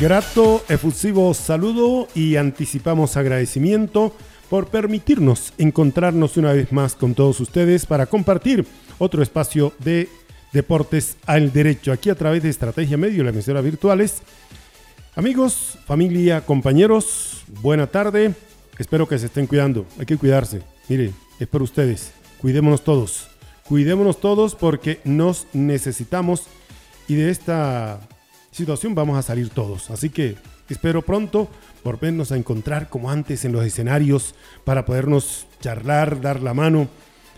Grato, efusivo saludo y anticipamos agradecimiento por permitirnos encontrarnos una vez más con todos ustedes para compartir otro espacio de deportes al derecho aquí a través de Estrategia Medio, la emisora virtuales. Amigos, familia, compañeros, buena tarde. Espero que se estén cuidando. Hay que cuidarse. Mire, es por ustedes. Cuidémonos todos. Cuidémonos todos porque nos necesitamos y de esta situación vamos a salir todos. Así que espero pronto volvernos a encontrar como antes en los escenarios para podernos charlar, dar la mano,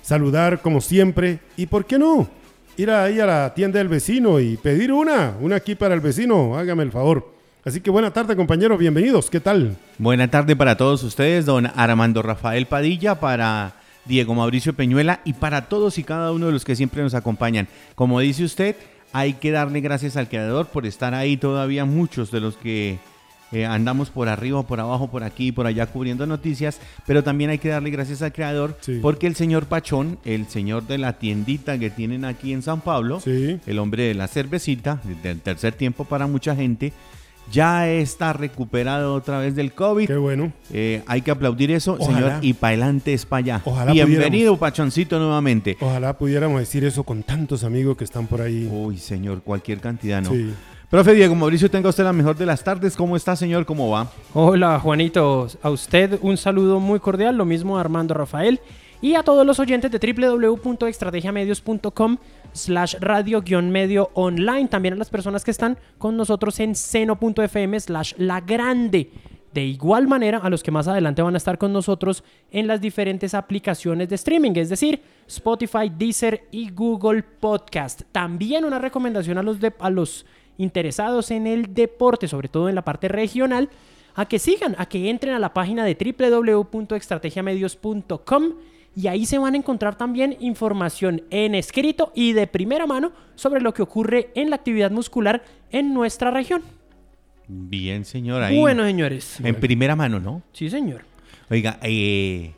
saludar como siempre y, ¿por qué no? Ir ahí a la tienda del vecino y pedir una, una aquí para el vecino, hágame el favor. Así que buena tarde compañeros, bienvenidos, ¿qué tal? Buena tarde para todos ustedes, don Armando Rafael Padilla, para Diego Mauricio Peñuela y para todos y cada uno de los que siempre nos acompañan. Como dice usted, hay que darle gracias al creador por estar ahí todavía muchos de los que eh, andamos por arriba, por abajo, por aquí por allá cubriendo noticias, pero también hay que darle gracias al creador Sí. porque el señor Pachón, el señor de la tiendita que tienen aquí en San Pablo, Sí. el hombre de la cervecita, del tercer tiempo para mucha gente, ya está recuperado otra vez del COVID. Qué bueno. Eh, hay que aplaudir eso, Ojalá. señor, y para adelante es para allá. Ojalá Bienvenido, Pachoncito, nuevamente. Ojalá pudiéramos decir eso con tantos amigos que están por ahí. Uy, señor, cualquier cantidad, ¿no? Sí. Profe Diego Mauricio, tenga usted la mejor de las tardes. ¿Cómo está, señor? ¿Cómo va? Hola Juanito, a usted un saludo muy cordial, lo mismo a Armando Rafael y a todos los oyentes de www.estrategiamedios.com slash radio guion medio online, también a las personas que están con nosotros en seno.fm slash la grande. De igual manera a los que más adelante van a estar con nosotros en las diferentes aplicaciones de streaming, es decir, Spotify, Deezer y Google Podcast. También una recomendación a los, a los interesados en el deporte, sobre todo en la parte regional, a que sigan, a que entren a la página de www.estrategiamedios.com y ahí se van a encontrar también información en escrito y de primera mano sobre lo que ocurre en la actividad muscular en nuestra región. Bien, señor. Ahí. Bueno, señores. En primera mano, ¿no? Sí, señor. Oiga, eh,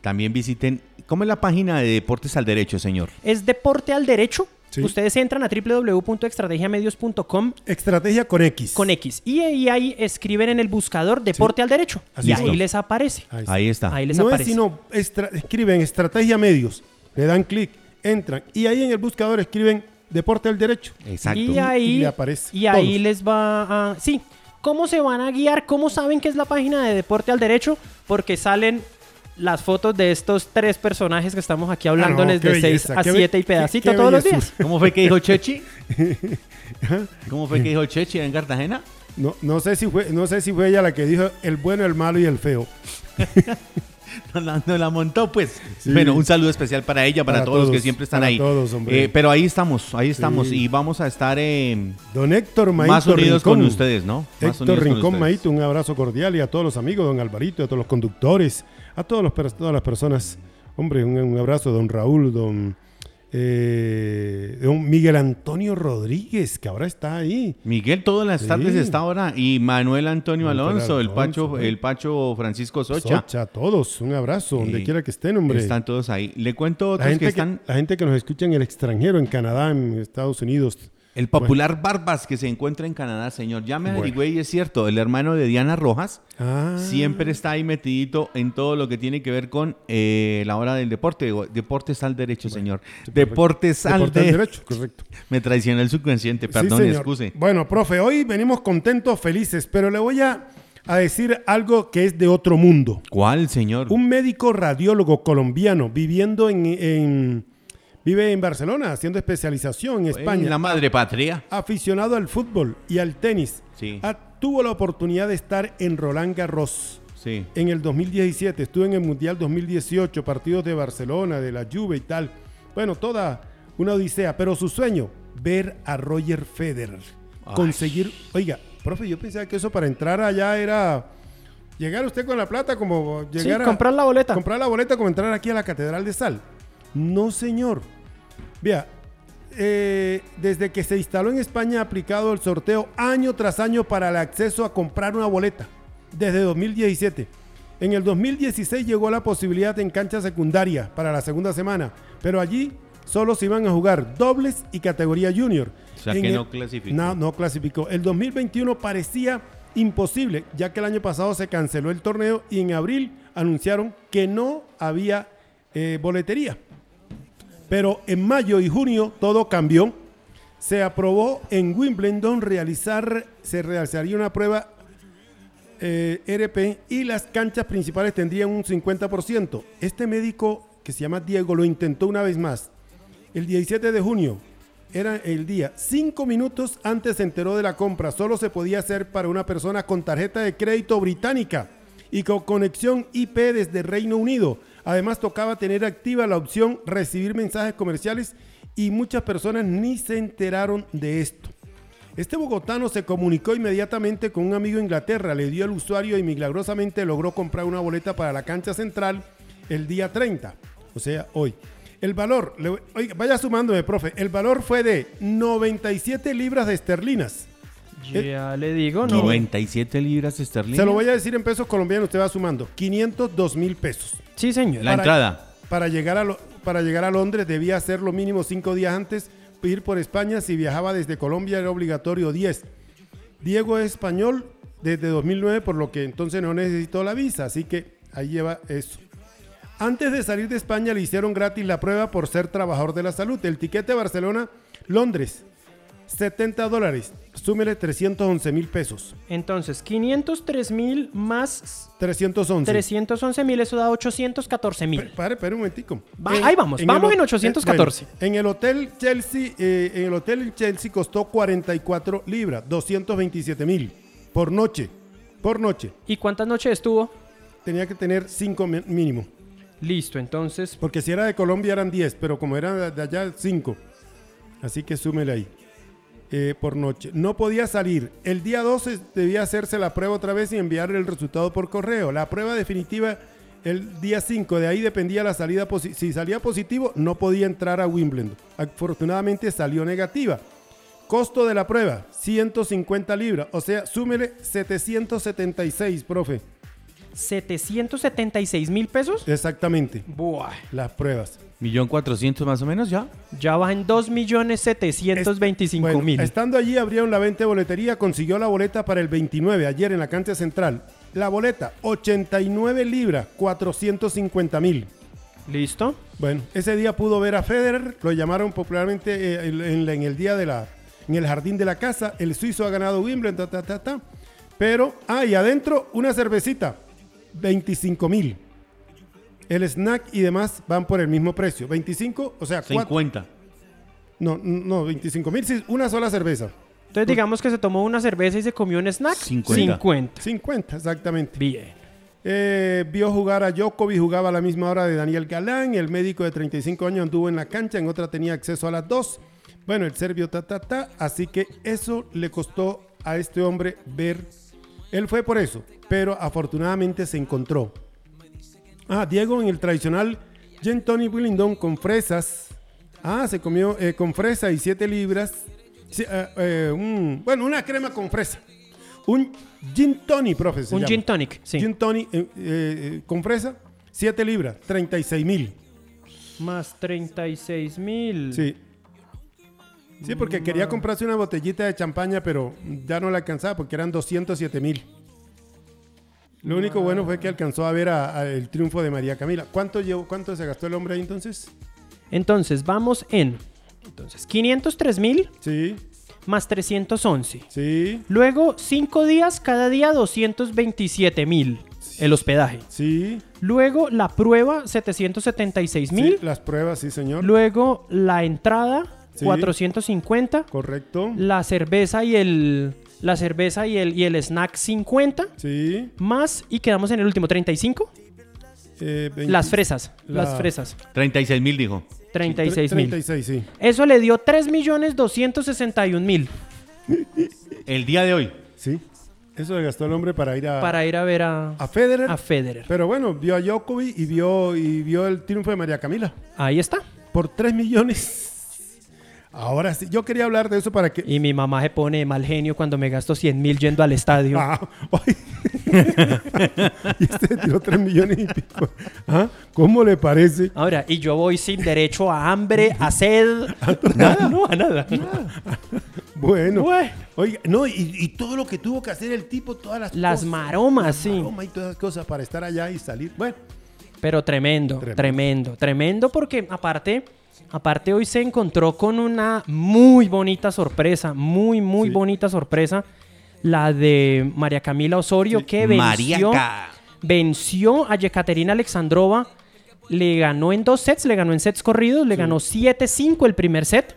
también visiten. ¿Cómo es la página de Deportes al Derecho, señor? Es deporte al derecho. Sí. Ustedes entran a www.estrategiamedios.com Estrategia con X. con X y ahí, ahí escriben en el buscador deporte al derecho Así y es. ahí les aparece. Ahí está. Ahí está. Ahí les no es aparece. sino estra- escriben estrategia medios, le dan clic, entran y ahí en el buscador escriben deporte al derecho. Exacto. Y ahí, Y le aparece y ahí todos. les va a... Sí, ¿cómo se van a guiar? ¿Cómo saben que es la página de Deporte al Derecho? Porque salen las fotos de estos tres personajes que estamos aquí hablándoles Ah, qué de 6 belleza, a qué be- 7 y pedacito qué todos los días. ¿Cómo fue que dijo Chechi? ¿Cómo fue que dijo Chechi en Cartagena? No, no, sé si fue, no sé si fue ella la que dijo el bueno, el malo y el feo. No la, no la montó, pues. Sí. Bueno, un saludo especial para ella, para, Para todos, los que siempre están para ahí. todos, hombre. Eh, pero ahí estamos, ahí estamos. Sí. Y vamos a estar eh, Don Héctor Maito más unidos Rincón. con ustedes, ¿no? Más Héctor Rincón. Maito, un abrazo cordial y a todos los amigos, don Alvarito, a todos los conductores, a todos los, todas las personas. Hombre, un, un abrazo, don Raúl, don, eh, don Miguel Antonio Rodríguez, que ahora está ahí. Miguel todas las Sí. tardes está ahora y Manuel Antonio Manuel Alonso, el Pacho, ¿eh? el Pacho Francisco Socha. Socha, a todos, un abrazo, donde quiera que estén, hombre. Están todos ahí. Le cuento otros gente que que, están. la gente que nos escucha en el extranjero, en Canadá, en Estados Unidos. El popular Barbas que se encuentra en Canadá, señor. Ya me Bueno. averigüé y es cierto, el hermano de Diana Rojas Ah, siempre está ahí metidito en todo lo que tiene que ver con eh, la hora del deporte. Deportes al derecho, señor. Deportes al Deporte al derecho. correcto. Me traicionó el subconsciente, Sí, perdón, señor. excuse. Bueno, profe, hoy venimos contentos, felices, pero le voy a, a decir algo que es de otro mundo. ¿Cuál, señor? Un médico radiólogo colombiano viviendo en, en- vive en Barcelona, haciendo especialización en España, En la madre patria. aficionado al fútbol y al tenis. Sí. Ah, tuvo la oportunidad de estar en Roland Garros. Sí. En el 2017 estuve en el Mundial 2018, partidos de Barcelona, de la Juve y tal. Bueno, toda una odisea, pero su sueño, ver a Roger Federer Ay. conseguir, oiga, Profe, yo pensaba que eso para entrar allá era llegar usted con la plata como Sí, llegar a comprar la boleta. comprar la boleta como entrar aquí a la Catedral de Sal. No, señor. Vea, eh, desde que se instaló en España ha aplicado el sorteo año tras año para el acceso a comprar una boleta. Desde 2017. En el 2016 llegó la posibilidad en cancha secundaria para la segunda semana, pero allí solo se iban a jugar dobles y categoría junior. O sea En que el- no clasificó. No, no clasificó. El 2021 parecía imposible, ya que el año pasado se canceló el torneo y en abril anunciaron que no había eh, boletería. Pero en mayo y junio todo cambió. Se aprobó en Wimbledon realizar, se realizaría una prueba eh, RP y las canchas principales tendrían un 50%. Este médico que se llama Diego lo intentó una vez más. El 17 de junio era el día. Cinco minutos antes se enteró de la compra. Solo se podía hacer para una persona con tarjeta de crédito británica y con conexión IP desde Reino Unido. Además tocaba tener activa la opción recibir mensajes comerciales y muchas personas ni se enteraron de esto. Este bogotano se comunicó inmediatamente con un amigo de Inglaterra, le dio el usuario y milagrosamente logró comprar una boleta para la cancha central el día 30, o sea, hoy. El valor, vaya sumándome, profe, el valor fue de 97 libras de esterlinas. Ya le digo, ¿no? 97 libras esterlinas. Se lo voy a decir en pesos colombianos, usted va sumando. 502 mil pesos. Sí, señor. La Para- entrada. Para llegar, a Lo- para llegar a Londres debía hacer lo mínimo cinco días antes, ir por España. Si viajaba desde Colombia era obligatorio 10. Diego es español desde 2009, por lo que entonces no necesitó la visa, así que ahí lleva eso. Antes de salir de España le hicieron gratis la prueba por ser trabajador de la salud. El tiquete Barcelona, Londres, 70 dólares. Súmele 311 mil pesos. Entonces, 503 mil más 311. 311 mil, eso da 814 mil. Pare, pare un momentico. Va- ahí vamos, vamos el en ho- 814. eh, bueno, en el hotel Chelsea, eh, en el hotel Chelsea costó 44 libras, 227 mil por noche. Por noche. ¿Y cuántas noches estuvo? Tenía que tener 5 mínimo. Listo, entonces, Porque si era de Colombia eran 10, pero como era de- de allá 5. Así que súmele ahí. Eh, por noche. No podía salir. El día 12 debía hacerse la prueba otra vez y enviar el resultado por correo. La prueba definitiva el día 5. De ahí dependía la salida. Si salía positivo, no podía entrar a Wimbledon. Afortunadamente salió negativa. Costo de la prueba, 150 libras. O sea, súmele 776, profe. 776 mil pesos. Exactamente. Buah. Las pruebas. Millón cuatrocientos más o menos ya. Ya va en 2 millones 725 Bueno, mil. Estando allí, abrieron la venta de boletería, consiguió la boleta para el 29, ayer en la cancha central. La boleta, 89 libras, 450 mil. ¿Listo? Bueno, ese día pudo ver a Federer, lo llamaron popularmente eh, en, en la- en el día de la, en el jardín de la casa. El suizo ha ganado Wimbledon, ta, ta, ta, ta. Pero, ah, y adentro una cervecita, 25 mil. El snack y demás van por el mismo precio, 25, o sea, cuatro, 50. no, no, 25 mil, sí, una sola cerveza. Entonces digamos que se tomó una cerveza y se comió un snack. 50. 50. 50, exactamente. Bien. Eh, vio jugar a Djokovic, jugaba a la misma hora de Daniel Galán. El médico de 35 años anduvo en la cancha, en otra tenía acceso a las dos. Bueno, el serbio ta ta ta. Así que eso le costó a este hombre ver. Él fue por eso, pero afortunadamente se encontró. Ah, Diego en el tradicional Gin Tony Willingdon con fresas. Ah, se comió eh, con fresa y 7 libras. Sí, eh, eh, un- bueno, una crema con fresa. Un Gin Tony, profe. Un llama. gin tonic, sí. Gin Tony eh, con fresa, 7 libras, 36 mil. Más 36 mil. Sí. Sí, porque quería comprarse una botellita de champaña, pero ya no la alcanzaba porque eran 207 mil. Lo único bueno fue que alcanzó a ver a- a el triunfo de María Camila. ¿Cuánto, llevó, ¿Cuánto se gastó el hombre ahí entonces? Entonces vamos en entonces 503 mil Sí, más 311. sí, Luego 5 días, cada día 227 mil el hospedaje. sí. Luego la prueba 776 sí, mil. las pruebas, sí, señor. Luego la entrada Sí. 450. Correcto. La cerveza y el la cerveza y el y el snack 50 Sí. más y quedamos en el último 35. eh, 20 Las fresas, La- las fresas 36 mil dijo. 36 mil. 36, sí. Eso le dio 3 millones 261 mil. El día de hoy. Sí. Eso le gastó el hombre para ir a, para ir a ver a, a Federer. a Federer. Pero bueno, vio a Djokovic y vio, y vio el triunfo de María Camila. Ahí está. Por 3 millones. Ahora sí, yo quería hablar de eso para que... Y mi mamá se pone de mal genio cuando me gasto 100 mil yendo al estadio. Ah, y este tiró 3 millones y pico. ¿Ah? ¿Cómo le parece? Ahora, y yo voy sin derecho a hambre, a sed. nada, no, a nada. Bueno. Bueno. Oiga, no, y, y todo lo que tuvo que hacer el tipo, todas las Las cosas, maromas, las sí. maromas y todas las cosas para estar allá y salir. Bueno, Pero tremendo, Tremendo. tremendo, tremendo, porque aparte, aparte hoy se encontró con una muy bonita sorpresa, muy, muy Sí. bonita sorpresa, la de María Camila Osorio, Sí. que venció, Mariaca. venció a Yekaterina Alexandrova, le ganó en dos sets, le ganó en sets corridos, le ganó 7-5 el primer set,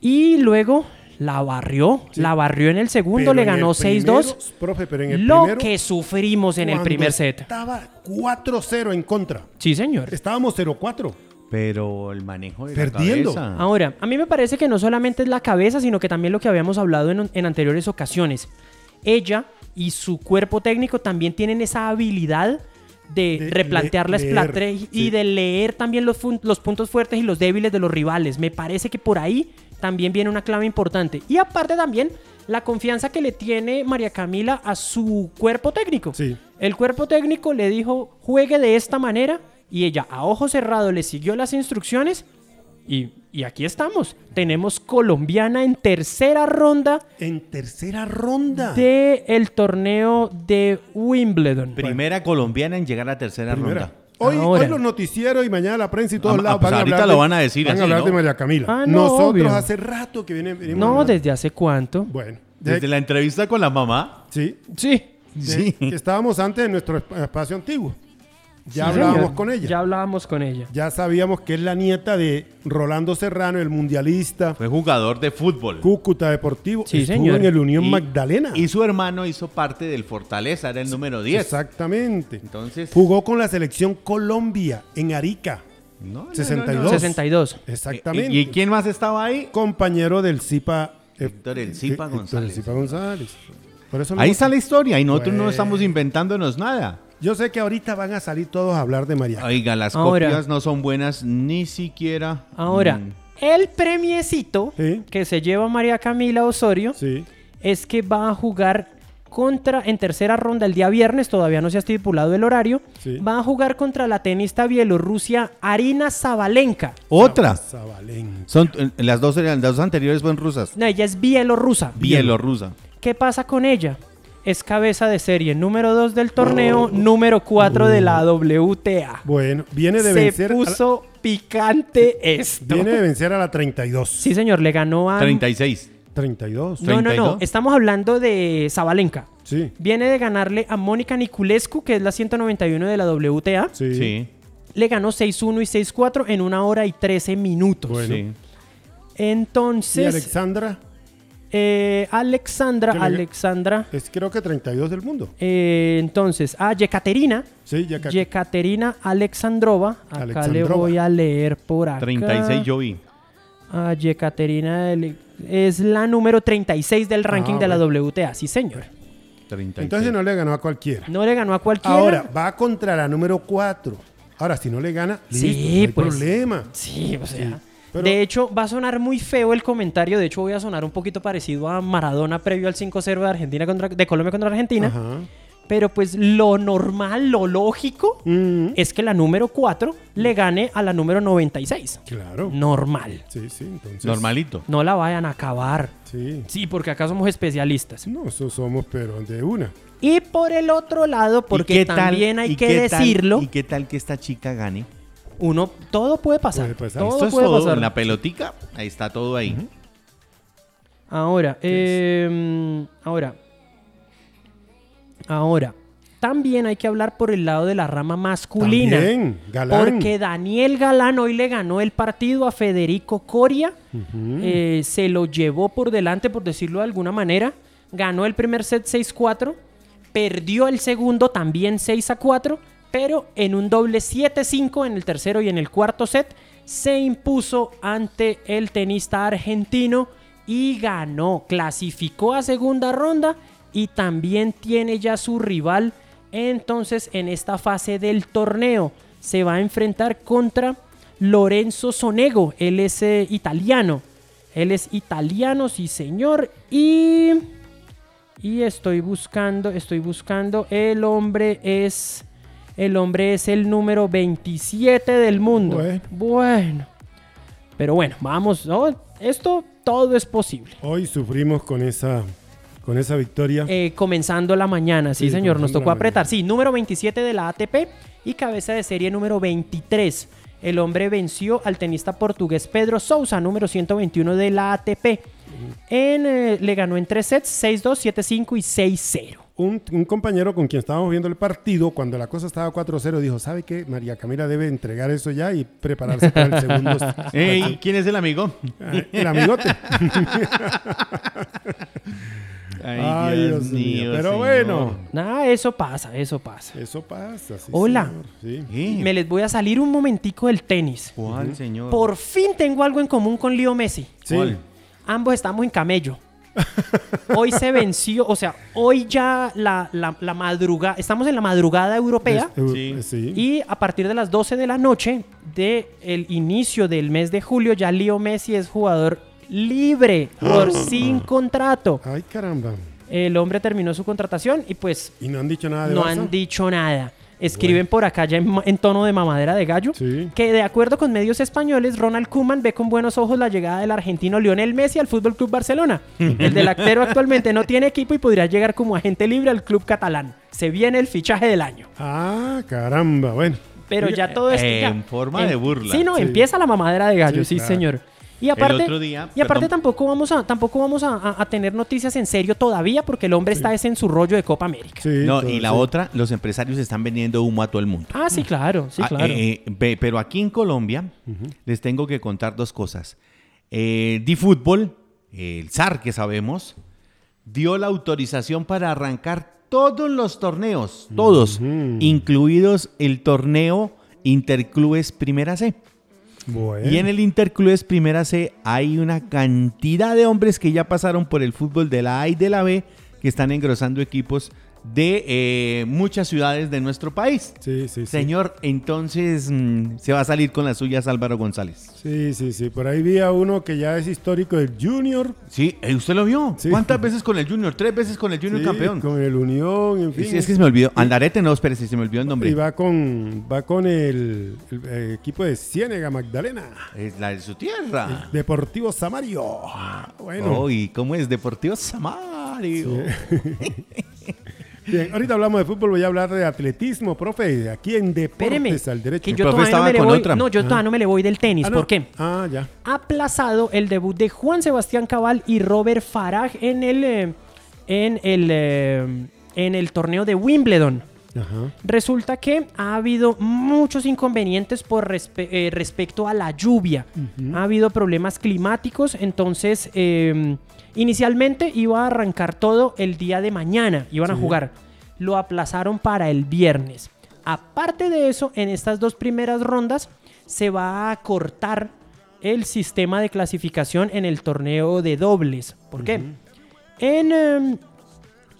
y luego la barrió, Sí. la barrió en el segundo, pero le ganó primero, 6-2. Profe, pero en el Lo primero, que sufrimos en el primer set. Estaba 4-0 en contra. Sí, señor. Estábamos 0-4. Pero el manejo de Perdiendo. la cabeza. Ahora, a mí me parece que no solamente es la cabeza, sino que también lo que habíamos hablado en, en anteriores ocasiones. Ella y su cuerpo técnico también tienen esa habilidad de, De replantear la le- estrategia leer, y sí. de leer también los puntos fuertes y los débiles de los rivales. Me parece que por ahí también viene una clave importante. Y aparte también la confianza que le tiene María Camila a su cuerpo técnico. Sí. El cuerpo técnico le dijo, juegue de esta manera, y ella a ojo cerrado le siguió las instrucciones, y, y aquí estamos. Tenemos colombiana en tercera ronda En tercera ronda. del torneo de Wimbledon. Primera colombiana en llegar a tercera Primera. ronda. Hoy, Ahora. hoy los noticieros y mañana la prensa y todos Ah, lados pues van a ahorita lo de- van a decir van así, a hablar ¿no? de María Camila. Ah, no, Nosotros obvio. hace rato que viene, venimos No. ¿desde hace cuánto? Bueno, de- Desde la entrevista con la mamá. sí, Sí. de- Sí. que estábamos antes en nuestro esp- espacio antiguo. Ya Sí, hablábamos señor. con ella. Ya Ya. hablábamos con ella. sabíamos que es la nieta de Rolando Serrano, el mundialista, Fue jugador de fútbol. Cúcuta Deportivo. Sí, Estuvo señor. en el Unión Y- Magdalena. Y su hermano hizo parte del Fortaleza, era el número 10. Exactamente. Entonces, Jugó con la selección Colombia en Arica. no, no, no, 62. no. 62. Exactamente. ¿Y, y quién más estaba ahí? Compañero del Zipa. eh, Héctor El Zipa eh, Héctor González. El Zipa González. Por eso Ahí está la historia y nosotros no estamos inventándonos nada. Yo sé que ahorita van a salir todos a hablar de María. Oiga, las Ahora. copias no son buenas ni siquiera. Ahora, Mm, el premiecito Sí. que se lleva María Camila Osorio Sí. es que va a jugar contra, en tercera ronda el día viernes, todavía no se ha estipulado el horario, Sí. va a jugar contra la tenista bielorrusia Arina Zabalenka. Otra. Zabalenka. Son, las, dos, las dos anteriores fueron rusas. No, ella es bielorrusa. Bielorrusa. ¿Qué pasa con ella? Es cabeza de serie número 2 del torneo, número 4 de la WTA. Bueno, viene de Se vencer. la- puso picante esto. viene de vencer a la 32. Sí, señor, le ganó a... 36. 32. No, no, no, 32. estamos hablando de Zabalenka. Sí. Viene de ganarle a Mónica Niculescu, que es la 191 de la WTA. Sí. Sí. Le ganó 6-1 y 6-4 en una hora y 13 minutos. Bueno. sí. Y Entonces, Alexandra eh, Alexandra, le- Alexandra. es creo que 32 del mundo. eh, entonces, a Yekaterina. Sí. Yekaterina Alexandrova. Acá le voy a leer por acá. 36 yo vi. A Yekaterina Ale- es la número 36 del ranking Ah, de la bueno. WTA. Sí, señor. 36. Entonces no le ganó a cualquiera. No le ganó a cualquiera. Ahora, va contra la número 4. Ahora, si no le gana, Sí, listo, no hay pues. problema. Sí, o sea. Pero- De hecho, va a sonar muy feo el comentario. De hecho, voy a sonar un poquito parecido a Maradona previo al 5-0 de Argentina contra, de Colombia contra Argentina. Ajá. Pero pues lo normal, lo lógico, Mm, es que la número 4 le gane a la número 96. claro. Normal. Sí, sí, entonces. Normalito. No la vayan a acabar. Sí. Sí, porque acá somos especialistas. No, eso somos, pero de una. Y por el otro lado, ¿Y porque tal- también hay y que tal- decirlo, ¿Y qué tal que esta chica gane? Uno, todo puede pasar. Puede pasar. Todo Esto es puede todo. pasar. En la pelotica, ahí está todo ahí. Ahora, eh, ahora, ahora, también hay que hablar por el lado de la rama masculina. También, Galán. Porque Daniel Galán hoy le ganó el partido a Federico Coria. Eh, se lo llevó por delante, por decirlo de alguna manera. Ganó el primer set 6-4. Perdió el segundo también 6-4. Pero en un doble 7-5 en el tercero y en el cuarto set se impuso ante el tenista argentino y ganó. Clasificó a segunda ronda y también tiene ya su rival. Entonces, en esta fase del torneo se va a enfrentar contra Lorenzo Sonego. Él es eh, italiano. Él es italiano, sí señor. Y... Y estoy buscando, estoy buscando. El hombre es... El hombre es el número 27 del mundo. Bueno. Bueno. Pero bueno, vamos. ¿no? Esto todo es posible. Hoy sufrimos con esa, con esa victoria. Eh, comenzando la mañana, sí, Sí, señor. Nos tocó apretar. mañana. Sí, número 27 de la ATP y cabeza de serie número 23. El hombre venció al tenista portugués Pedro Sousa, número 121 de la ATP. En, eh, le ganó en tres sets, 6-2, 7-5 y 6-0. Un, un compañero con quien estábamos viendo el partido, cuando la cosa estaba 4-0, dijo, ¿sabe qué? María Camila debe entregar eso ya y prepararse para el segundo. Ey, ¿Quién es el amigo? Ah, el amigote. Ay, Dios, mío. Pero señor. bueno, Nada, eso pasa, eso pasa. eso pasa. sí, Hola. señor, sí. ¿Qué? Me les voy a salir un momentico del tenis. ¿Cuál, señor? Por fin tengo algo en común con Leo Messi. Sí. ¿Cuál? Ambos estamos en camello. Hoy se venció, o sea, hoy ya la, la, la madrugada, estamos en la madrugada europea sí. y a partir de las 12 de la noche del el inicio del mes de julio ya Leo Messi es jugador libre por sin contrato. Ay, caramba. El hombre terminó su contratación y pues ¿Y no han dicho nada de no Barça? han dicho nada. Escriben por acá ya en, tono de mamadera de gallo Sí. que de acuerdo con medios españoles, Ronald Koeman ve con buenos ojos la llegada del argentino Lionel Messi al Fútbol Club Barcelona. El delantero actualmente no tiene equipo y podría llegar como agente libre al club catalán. Se viene el fichaje del año. Ah, caramba. Bueno. Pero ya todo esto ya- En forma de burla. Sí, no, Sí. empieza la mamadera de gallo, sí, Sí, claro. señor. Y aparte, otro día, y aparte perdón. tampoco vamos a tampoco vamos a, a- a tener noticias en serio todavía porque el hombre está es en su rollo de Copa América. Sí, No, y la sí. otra, los empresarios están vendiendo humo a todo el mundo. Ah, sí, claro, sí, Ah, claro. eh, eh, pero aquí en Colombia les tengo que contar dos cosas. Eh, Fútbol, el SAR que sabemos, dio la autorización para arrancar todos los torneos, todos, incluidos el torneo Interclubes Primera C. Y en el Interclubes Primera C hay una cantidad de hombres que ya pasaron por el fútbol de la A y de la B que están engrosando equipos de eh, muchas ciudades de nuestro país. Sí, sí, sí. Señor, entonces mm, se va a salir con las suyas Álvaro González. Sí, sí, sí. Por ahí vi a uno que ya es histórico del Junior. Sí, eh, ¿usted lo vio? Sí. ¿Cuántas veces con el Junior? Tres veces con el Junior Sí, campeón. Con el Unión, en fin. Sí, es que se me olvidó. Andarete, no, espérese, se me olvidó el nombre. Y va con, va con el, el, eh, equipo de Ciénega Magdalena. Es la de su tierra. Deportivo Samario. Bueno. Uy, ¿cómo es? Deportivo Samario. Bien, ahorita hablamos de fútbol, voy a hablar de atletismo, profe. Aquí en Espéreme, Deportes al Derecho. que yo profe todavía no estaba me le voy, otra. no, yo todavía no me le voy del tenis. Ah, no. ¿Por qué? Ah, ya. ha aplazado el debut de Juan Sebastián Cabal y Robert Farag en el, eh, en el, eh, en el torneo de Wimbledon. Ajá. Resulta que ha habido muchos inconvenientes por respe- eh, respecto a la lluvia. Ha habido problemas climáticos, entonces eh, inicialmente iba a arrancar todo el día de mañana, iban a jugar. Lo aplazaron para el viernes. Aparte de eso, en estas dos primeras rondas se va a cortar el sistema de clasificación en el torneo de dobles. ¿Por qué? En, em,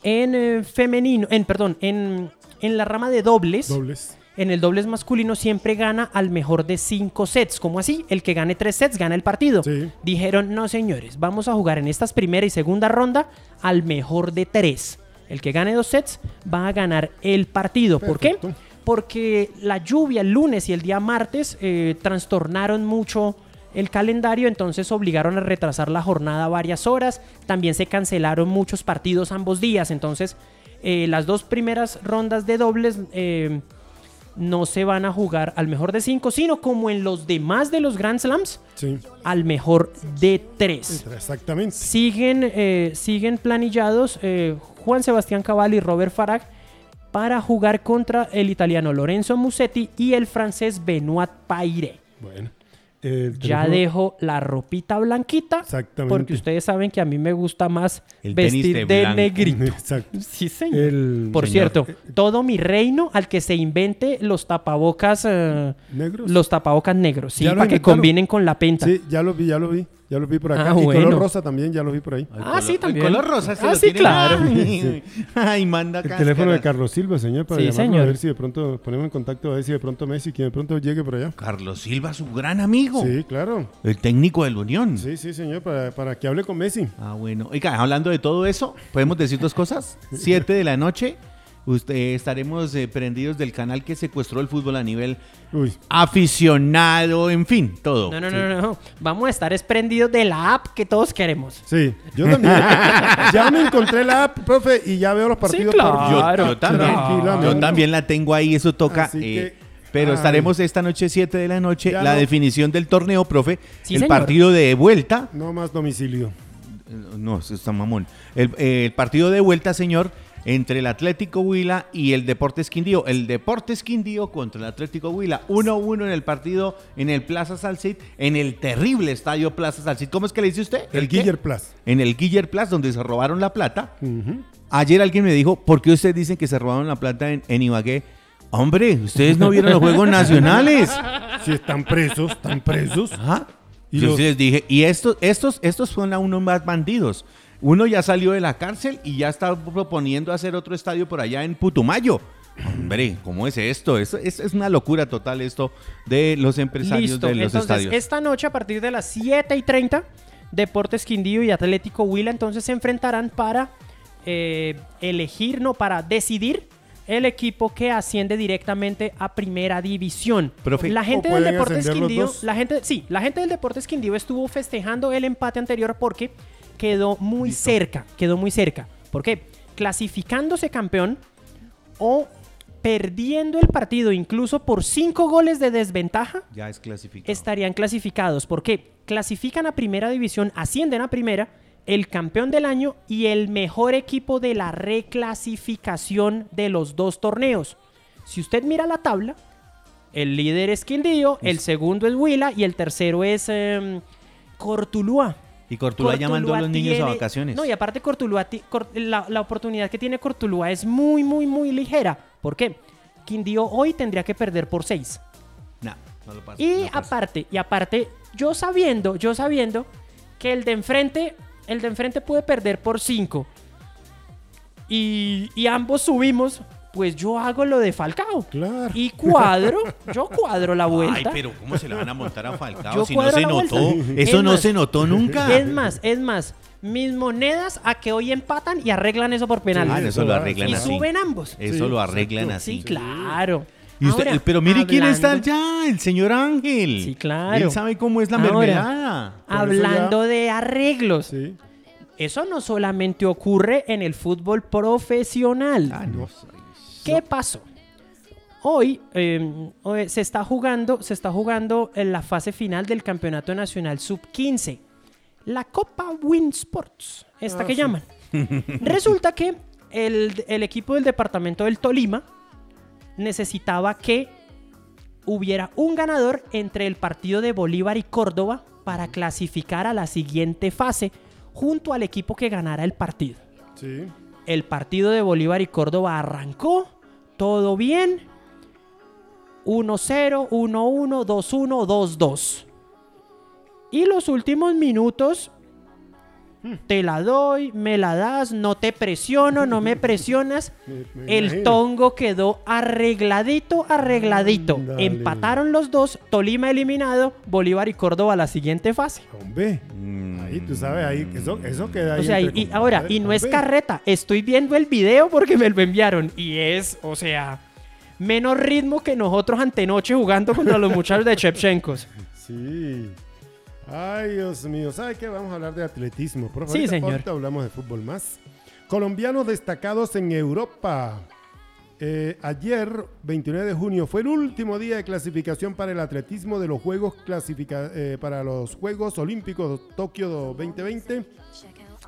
en eh, femenino, en perdón, en, en la rama de dobles, Dobles. En el dobles masculino siempre gana al mejor de cinco sets. ¿Cómo así? El que gane tres sets gana el partido. Sí. Dijeron, no señores, vamos a jugar en estas primera y segunda ronda al mejor de tres. El que gane dos sets va a ganar el partido. ¿Por qué? Porque la lluvia el lunes y el día martes eh, trastornaron mucho el calendario, entonces obligaron a retrasar la jornada varias horas. También se cancelaron muchos partidos ambos días, entonces eh, las dos primeras rondas de dobles eh, no se van a jugar al mejor de cinco, sino como en los demás de los Grand Slams, Sí. al mejor de tres. Exactamente. Siguen, eh, siguen planillados eh, Juan Sebastián Cabal y Robert Farag para jugar contra el italiano Lorenzo Musetti y el francés Benoit Paire. Bueno. El Ya dejo la ropita blanquita Exactamente. porque ustedes saben que a mí me gusta más El vestir de de, negrito. Exacto. Sí, señor. El Por señor. cierto, todo mi reino al que se invente los tapabocas, eh, negros. los tapabocas negros, sí, para que combinen con la penta. Sí, ya lo vi, ya lo vi. Ya los vi por acá. Ah, y bueno. color rosa también, ya los vi por ahí. Ah, color- sí, también. El color rosa se Ah, lo sí, claro. Ay, ay, manda El teléfono de. Carlos Silva, señor, para Sí, llamarlo a ver si de pronto ponemos en contacto, a ver si de pronto Messi, que de pronto llegue por allá. Carlos Silva, su gran amigo. Sí, claro. El técnico del Unión. Sí, sí, señor, para, para que hable con Messi. Ah, bueno. Oiga, hablando de todo eso, ¿podemos decir dos cosas? Siete de la noche, usted, estaremos eh, prendidos del canal que secuestró el fútbol a nivel Uy, aficionado, en fin, todo. No, no, no, no, no. Vamos a estar esprendidos de la app que todos queremos. sí, yo también. ya me encontré la app, profe, y ya veo los partidos claro. por Yo, Claro, yo también, tranquilamente. yo también la tengo ahí, eso toca. Así eh, que, pero ay. estaremos esta noche 7 de la noche, Ya la no. definición del torneo, profe. Sí, el señor. partido de vuelta. No más domicilio. eh, No, eso está mamón. El, eh, el partido de vuelta, señor, entre el Atlético Huila y el Deportes Quindío. El Deportes Quindío contra el Atlético Huila. 1-1 en el partido en el Plaza Salcid, en el terrible estadio Plaza Salcid. ¿Cómo es que le dice usted? El qué? Guiller Plus. En el Guiller Plus, donde se robaron la plata. Ayer alguien me dijo, ¿por qué ustedes dicen que se robaron la plata en, en Ibagué? Hombre, ustedes no vieron los Juegos Nacionales. Si están presos, están presos. Ajá. Y Yo los- sí les dije, y estos, estos, estos son a uno más bandidos. Uno ya salió de la cárcel y ya está proponiendo hacer otro estadio por allá en Putumayo. Hombre, ¿cómo es esto? Es, es, es una locura total esto de los empresarios Listo. de los Entonces, estadios. esta noche a partir de las 7 y 30, Deportes Quindío y Atlético Huila entonces se enfrentarán para eh, elegir, no, para decidir el equipo que asciende directamente a Primera División. Profe, la gente ¿o del Deportes Quindío, la gente, sí, la gente del Deportes Quindío estuvo festejando el empate anterior porque quedó muy cerca, quedó muy cerca. ¿Por qué? Clasificándose campeón o perdiendo el partido incluso por cinco goles de desventaja, Ya es clasificado. estarían clasificados. ¿Por qué? Clasifican a primera división, ascienden a primera, el campeón del año y el mejor equipo de la reclasificación de los dos torneos. Si usted mira la tabla, el líder es Quindío, el segundo es Huila y el tercero es em, Cortuluá. Y Cortuluá llamando a los niños a vacaciones. No, y aparte Cortuluá, ti- Cor- la, la oportunidad que tiene Cortuluá es muy, muy, muy ligera. ¿Por qué? Quindío hoy tendría que perder por 6. No, no lo pasa. Y no pasa. aparte, y aparte, yo sabiendo, yo sabiendo que el de enfrente, el de enfrente puede perder por 5 y, y ambos subimos, pues yo hago lo de Falcao. Claro. Y cuadro, yo cuadro la Ay, vuelta. pero ¿cómo se le van a montar a Falcao Yo si no se la notó? vuelta. Eso Es no más, se notó nunca. Es más, es más, mis monedas a que hoy empatan y arreglan eso por penales. Ah, eso lo arreglan y así. suben ambos. Eso Sí, lo arreglan exacto. así. Sí, claro. Y usted- Ahora, pero mire quién está allá, el señor Ángel. Sí, claro. Él sabe cómo es la Ahora, mermelada. Hablando de arreglos, Sí. eso no solamente ocurre en el fútbol profesional. Ah, no. ¿Qué pasó? Hoy, eh, hoy se está jugando, se está jugando en la fase final del Campeonato Nacional Sub 15, la Copa Win Sports, esta Ah, que sí. llaman. Resulta que el, el equipo del departamento del Tolima necesitaba que hubiera un ganador entre el partido de Bolívar y Córdoba para clasificar a la siguiente fase junto al equipo que ganara el partido. Sí. El partido de Bolívar y Córdoba arrancó, todo bien. 1-0, 1-1, 2-1, 2-2. Y los últimos minutos, te la doy, me la das, no te presiono, no me presionas. Me- me El imagino. tongo quedó arregladito, arregladito. Ándale. Empataron los dos, Tolima eliminado, Bolívar y Córdoba a la siguiente fase. Hombre. Mm. Ahí, tú sabes, ahí, eso, eso queda ahí. O sea, y, ahora, y no es carreta, estoy viendo el video porque me lo enviaron. Y es, o sea, menos ritmo que nosotros antenoche jugando contra los muchachos de Chepchenkos. Sí. Ay, Dios mío. ¿Sabe qué? Vamos a hablar de atletismo. Por favor, Sí, ahorita- señor. ahorita hablamos de fútbol más. Colombianos destacados en Europa. Eh, ayer, 29 de junio, fue el último día de clasificación para el atletismo de los Juegos clasifica eh, para los Juegos Olímpicos Tokio 2020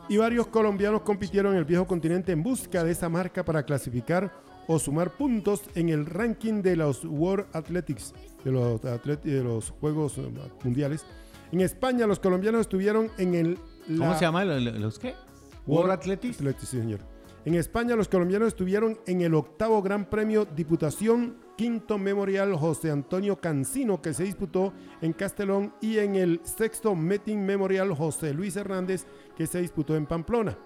y varios colombianos compitieron en el viejo continente en busca de esa marca para clasificar o sumar puntos en el ranking de los World Athletics, de los, de los Juegos Mundiales. En España, los colombianos estuvieron en el... ¿Cómo se llama? ¿Los, qué? World Athletics. Athletics, sí, señor. En España los colombianos estuvieron en el octavo Gran Premio Diputación Quinto Memorial José Antonio Cancino que se disputó en Castellón y en el sexto Meeting Memorial José Luis Hernández que se disputó en Pamplona.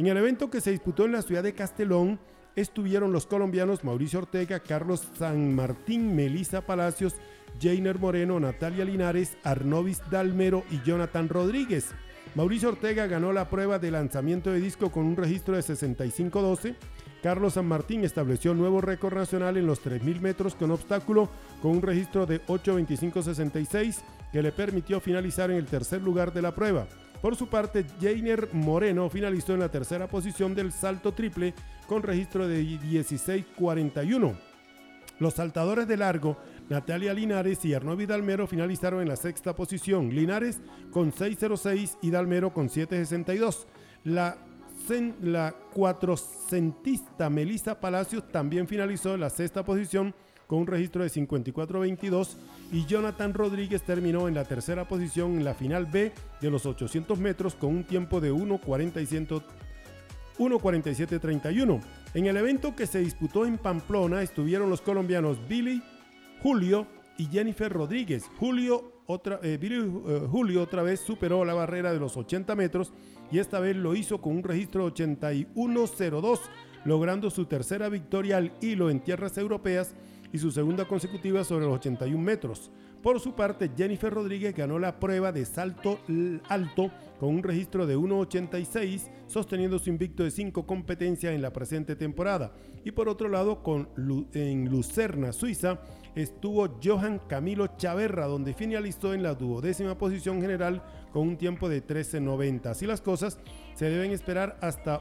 En el evento que se disputó en la ciudad de Castellón estuvieron los colombianos Mauricio Ortega, Carlos San Martín, Melisa Palacios, Jainer Moreno, Natalia Linares, Arnovis Dalmero y Jonathan Rodríguez. Mauricio Ortega ganó la prueba de lanzamiento de disco con un registro de 65-12. Carlos San Martín estableció nuevo récord nacional en los 3.000 metros con obstáculo con un registro de 8.25-66 que le permitió finalizar en el tercer lugar de la prueba. Por su parte, Jainer Moreno finalizó en la tercera posición del salto triple con registro de 16.41. Los saltadores de largo Natalia Linares y Arnovi Dalmero finalizaron en la sexta posición. Linares con 6.06 y Dalmero con 7.62. La, la cuatrocentista Melissa Palacios también finalizó en la sexta posición con un registro de 54.22 y Jonathan Rodríguez terminó en la tercera posición en la final B de los 800 metros con un tiempo de 1.47.31. En el evento que se disputó en Pamplona estuvieron los colombianos Billy Julio y Jennifer Rodríguez. Julio otra, eh, eh, Julio otra vez superó la barrera de los 80 metros y esta vez lo hizo con un registro de 81.02, logrando su tercera victoria al hilo en tierras europeas y su segunda consecutiva sobre los 81 metros. Por su parte, Jennifer Rodríguez ganó la prueba de salto alto con un registro de 1.86, sosteniendo su invicto de 5 competencias en la presente temporada. Y por otro lado, en Lucerna, Suiza, estuvo Johan Camilo Chaverra, donde finalizó en la duodécima posición general con un tiempo de 13.90. Así las cosas, se deben esperar hasta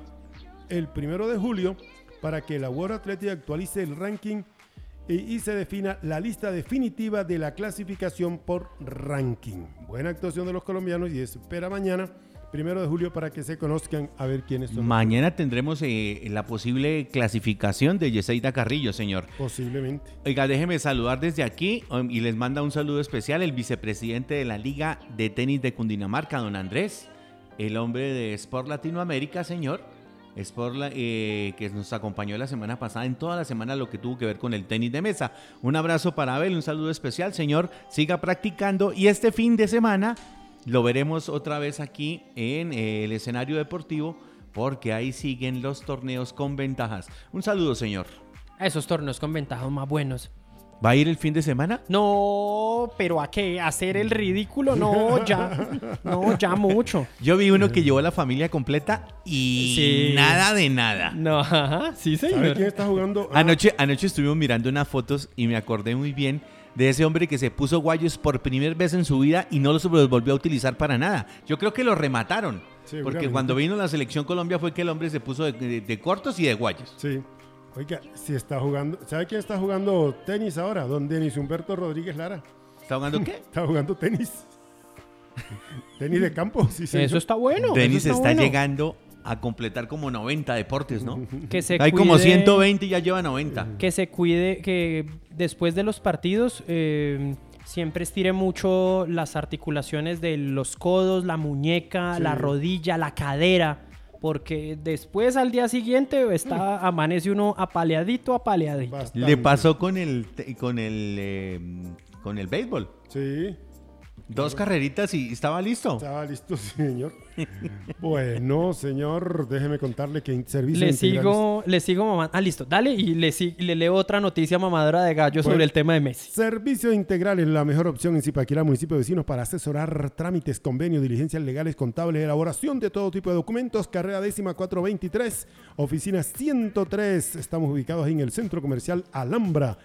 el primero de julio para que la World Athletic actualice el ranking y, se defina la lista definitiva de la clasificación por ranking. Buena actuación de los colombianos y espera mañana, primero de julio, para que se conozcan a ver quiénes son. Mañana tendremos eh, la posible clasificación de Yeseida Carrillo, señor. Posiblemente. Oiga, déjeme saludar desde aquí um, y les manda un saludo especial el vicepresidente de la Liga de Tenis de Cundinamarca, don Andrés, el hombre de Sport Latinoamérica, señor es por la, eh, que nos acompañó la semana pasada, en toda la semana lo que tuvo que ver con el tenis de mesa. Un abrazo para Abel, un saludo especial, señor, siga practicando y este fin de semana lo veremos otra vez aquí en eh, el escenario deportivo porque ahí siguen los torneos con ventajas. Un saludo, señor. Esos torneos con ventajas más buenos. ¿Va a ir el fin de semana? No, pero ¿a qué? ¿Hacer el ridículo? No, ya. No, ya mucho. Yo vi uno que llevó a la familia completa y nada de nada. No, ajá, sí, señor. ¿Sabe quién está jugando? Ah. Anoche, anoche estuvimos mirando unas fotos y me acordé muy bien de ese hombre que se puso guayos por primera vez en su vida y no los volvió a utilizar para nada. Yo creo que lo remataron. porque cuando vino la selección Colombia fue que el hombre se puso de cortos y de guayos. Sí. Oiga, si está jugando, ¿sabe quién está jugando tenis ahora? Don Denis Humberto Rodríguez Lara. ¿Está jugando qué? Está jugando tenis. tenis de campo, sí, sí. Eso está bueno. Denis está, llegando a completar como 90 deportes, ¿no? Que se Hay como 120 y ya lleva 90. Que se cuide, que después de los partidos eh, siempre estire mucho las articulaciones de los codos, la muñeca, la rodilla, la cadera porque después al día siguiente está amanece uno apaleadito, apaleadito. Le pasó con el con el eh, con el béisbol. Sí. Dos carreritas y estaba listo. Estaba listo, señor. bueno, señor, déjeme contarle que servicio le sigo, le sigo mamá. Ah, listo. Dale y le, le leo otra noticia mamadora de gallo sobre el tema de Messi. Servicio integral es la mejor opción en Zipaquirá, municipio de vecinos, para asesorar trámites, convenios, diligencias legales, contables, elaboración de todo tipo de documentos. Carrera décima 423, oficina 103. Estamos ubicados en el centro comercial Alhambra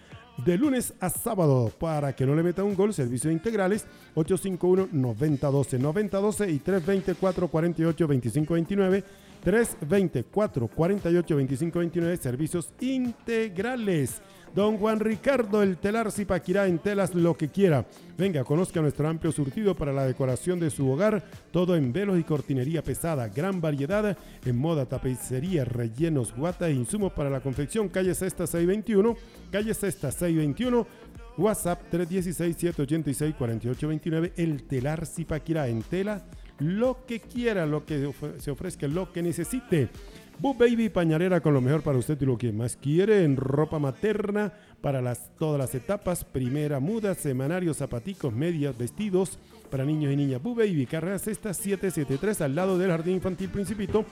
de lunes a sábado. Para que no le meta un gol, servicios integrales 851-9012, 9012 y 324-48-2529. 324-48-2529, servicios integrales. Don Juan Ricardo, el telar Zipaquirá en telas lo que quiera. Venga, conozca nuestro amplio surtido para la decoración de su hogar, todo en velos y cortinería pesada, gran variedad en moda, tapicería, rellenos, guata e insumos para la confección. Calle Sexta 621, calle Sexta 621, WhatsApp 316-786-4829, el telar Zipaquirá en tela, lo que quiera, lo que se ofrezca, lo que necesite. Boo Baby pañalera con lo mejor para usted y lo que más quiere en ropa materna para las, todas las etapas, primera muda, semanarios, zapaticos, medias, vestidos para niños y niñas. Boo Baby, carrera sexta 773 al lado del Jardín Infantil Principito.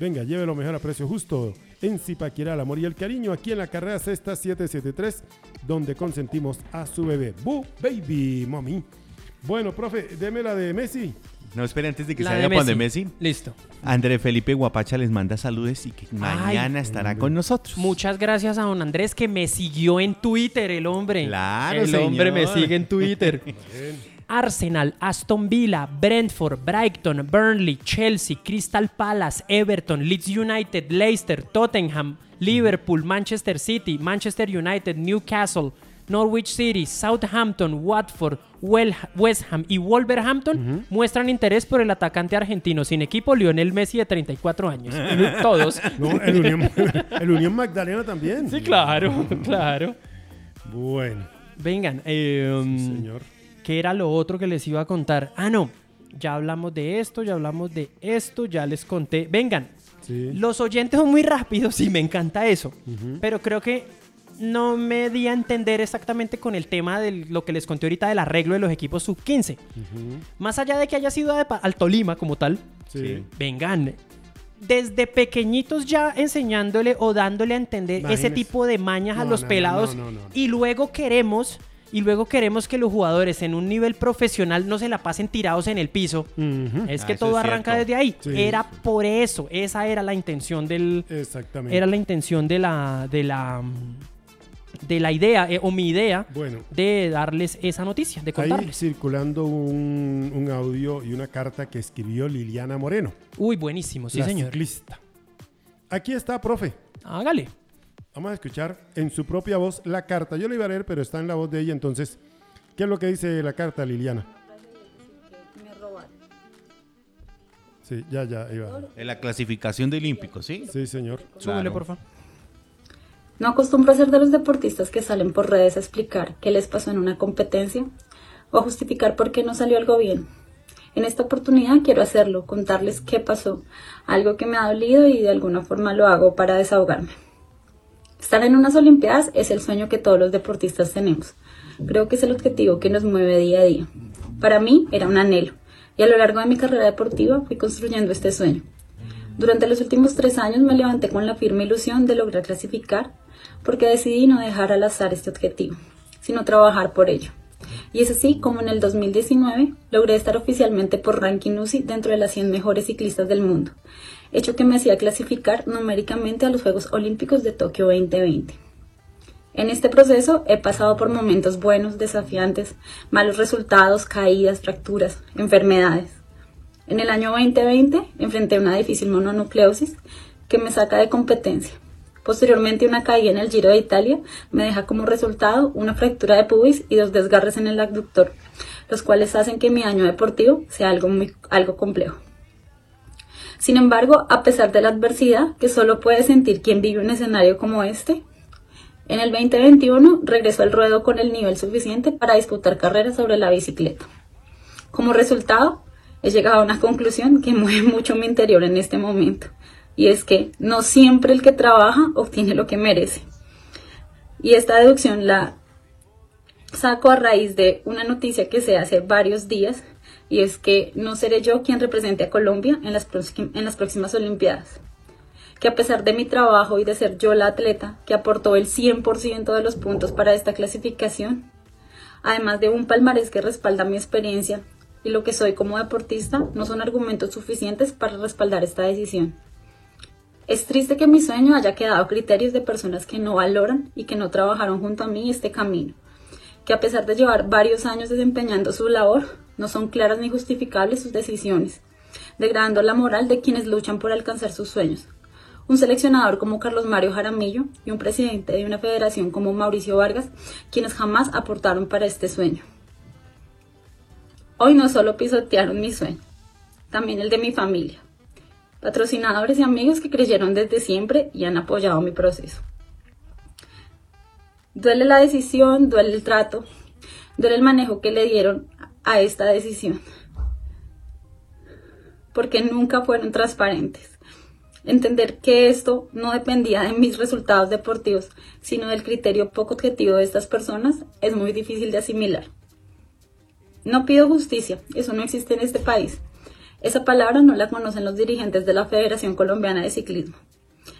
Venga, lleve lo mejor a precio justo en Zipaquirá, el amor y el cariño, aquí en la carrera sexta 773, donde consentimos a su bebé. Boo Baby, mami. Bueno, profe, deme la de Messi. No, espere, antes de que La salga de Juan de Messi. Listo. André Felipe Guapacha les manda saludos y que mañana estará con nosotros. Muchas gracias a don Andrés que me siguió en Twitter, el hombre. Claro, El hombre me sigue en Twitter. Arsenal, Aston Villa, Brentford, Brighton, Burnley, Chelsea, Crystal Palace, Everton, Leeds United, Leicester, Tottenham, Liverpool, Manchester City, Manchester United, Newcastle, Norwich City, Southampton, Watford, West Ham y Wolverhampton muestran interés por el atacante argentino sin equipo Lionel Messi de 34 años. Todos. No, el Unión, el Unión Magdalena también. Sí, claro, claro. Bueno, Vengan, eh, um, señor. ¿qué era lo otro que les iba a contar? Ah, no, ya hablamos de esto, ya hablamos de esto, ya les conté. Vengan, Sí. los oyentes son muy rápidos y me encanta eso, pero creo que no me di a entender exactamente con el tema de lo que les conté ahorita del arreglo de los equipos sub-15. Más allá de que haya sido al Tolima como tal, Sí. vengan, desde pequeñitos ya enseñándole o dándole a entender ese tipo de mañas a los no, pelados no, no, no. y luego queremos y luego queremos que los jugadores en un nivel profesional no se la pasen tirados en el piso. Es Ah, que eso todo es arranca cierto. desde ahí. Sí. Era por eso, esa era la intención del Exactamente. era la intención de la de la de la idea eh, o mi idea Bueno, de darles esa noticia, de ahí contarles. circulando un, un audio y una carta que escribió Liliana Moreno, Uy, buenísimo, sí, la señor. ciclista. Aquí está, profe. Hágale. Vamos a escuchar en su propia voz la carta. Yo la iba a leer, pero está en la voz de ella. Entonces, ¿qué es lo que dice la carta, Liliana? Me robaron. Sí, ya, ya, iba. En la clasificación de Olímpicos, ¿sí? Sí, señor. Súbele, Claro. porfa. No acostumbro ser de los deportistas que salen por redes a explicar qué les pasó en una competencia o a justificar por qué no salió algo bien. En esta oportunidad quiero hacerlo, contarles qué pasó, algo que me ha dolido y de alguna forma lo hago para desahogarme. Estar en unas Olimpiadas es el sueño que todos los deportistas tenemos. Creo que es el objetivo que nos mueve día a día. Para mí era un anhelo y a lo largo de mi carrera deportiva fui construyendo este sueño. Durante los últimos tres años me levanté con la firme ilusión de lograr clasificar porque decidí no dejar al azar este objetivo, sino trabajar por ello. Y es así como en el 2019 logré estar oficialmente por ranking UCI dentro de las 100 mejores ciclistas del mundo, hecho que me hacía clasificar numéricamente a los Juegos Olímpicos de Tokio 2020. En este proceso he pasado por momentos buenos, desafiantes, malos resultados, caídas, fracturas, enfermedades. En el año 2020 enfrenté una difícil mononucleosis que me saca de competencia. Posteriormente una caída en el Giro de Italia me deja como resultado una fractura de pubis y dos desgarres en el abductor, los cuales hacen que mi año deportivo sea algo, muy, algo complejo. Sin embargo, a pesar de la adversidad que solo puede sentir quien vive un escenario como este, en el 2021 regresó al ruedo con el nivel suficiente para disputar carreras sobre la bicicleta. Como resultado, he llegado a una conclusión que mueve mucho mi interior en este momento, y es que no siempre el que trabaja obtiene lo que merece. Y esta deducción la saco a raíz de una noticia que se hace varios días, y es que no seré yo quien represente a Colombia en las, próximas Olimpiadas que a pesar de mi trabajo y de ser yo la atleta que aportó el 100% de los puntos para esta clasificación, además de un palmarés que respalda mi experiencia y lo que soy como deportista, no son argumentos suficientes para respaldar esta decisión. Es triste que mi sueño haya quedado a criterios de personas que no valoran y que no trabajaron junto a mí este camino, que a pesar de llevar varios años desempeñando su labor, no son claras ni justificables sus decisiones, degradando la moral de quienes luchan por alcanzar sus sueños. Un seleccionador como Carlos Mario Jaramillo y un presidente de una federación como Mauricio Vargas, quienes jamás aportaron para este sueño. Hoy no solo pisotearon mi sueño, también el de mi familia, patrocinadores y amigos que creyeron desde siempre y han apoyado mi proceso. Duele la decisión, duele el trato, duele el manejo que le dieron a esta decisión, porque nunca fueron transparentes. Entender que esto no dependía de mis resultados deportivos, sino del criterio poco objetivo de estas personas, es muy difícil de asimilar. No pido justicia, eso no existe en este país. Esa palabra no la conocen los dirigentes de la Federación Colombiana de Ciclismo.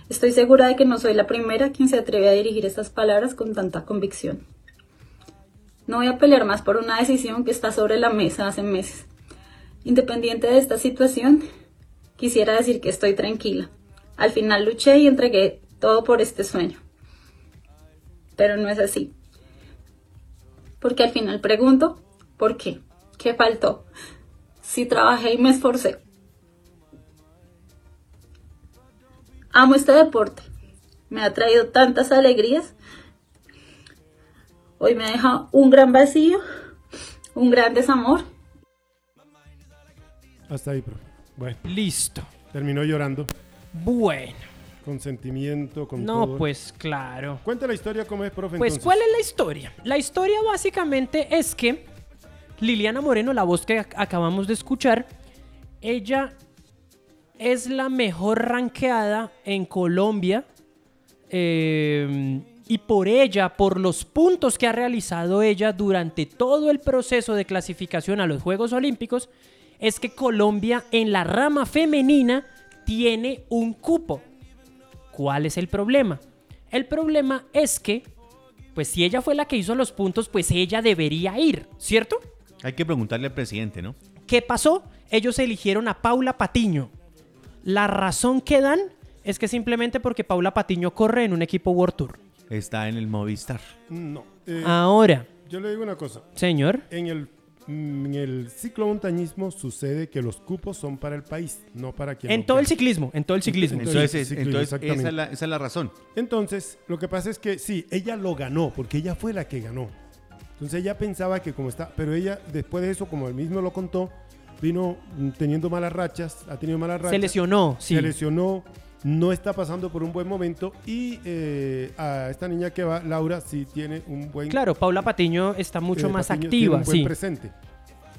Estoy segura de que no soy la primera quien se atreve a dirigir estas palabras con tanta convicción. No voy a pelear más por una decisión que está sobre la mesa hace meses. Independiente de esta situación, quisiera decir que estoy tranquila. Al final luché y entregué todo por este sueño. Pero no es así. Porque al final pregunto, ¿por qué? ¿Qué faltó? Si trabajé y me esforcé. Amo este deporte. Me ha traído tantas alegrías. Hoy me deja un gran vacío, un gran desamor. Hasta ahí, profe. Bueno, Listo. terminó llorando. Bueno. Con sentimiento, con No, todo. pues claro. Cuenta la historia cómo es, profe. Pues, entonces. ¿cuál es la historia? La historia básicamente es que Liliana Moreno, la voz que ac- acabamos de escuchar, ella es la mejor ranqueada en Colombia. eh, y por ella, por los puntos que ha realizado ella durante todo el proceso de clasificación a los Juegos Olímpicos, es que Colombia en la rama femenina tiene un cupo. ¿Cuál es el problema? El problema es que, pues si ella fue la que hizo los puntos, pues ella debería ir, ¿cierto? Hay que preguntarle al presidente, ¿no? ¿Qué pasó? Ellos eligieron a Paula Patiño. La razón que dan es que simplemente porque Paula Patiño corre en un equipo World Tour. Está en el Movistar. No. eh, Ahora, Yo le digo una cosa. señor, En el, mm, en el ciclomontañismo sucede que los cupos son para el país, no para quien en lo todo el ciclismo, en todo el ciclismo. Entonces- Entonces, sí, entonces exactamente. esa, es la, esa es la razón. Entonces, lo que pasa es que sí, ella lo ganó, porque ella fue la que ganó. Entonces ella pensaba que como está, pero ella después de eso, como él mismo lo contó, vino teniendo malas rachas, ha tenido malas rachas. Se lesionó, sí. Se lesionó, no está pasando por un buen momento y eh, a esta niña que va, Laura, sí tiene un buen Claro, Paula Patiño está mucho eh, más Patiño tiene activa, un buen sí. presente.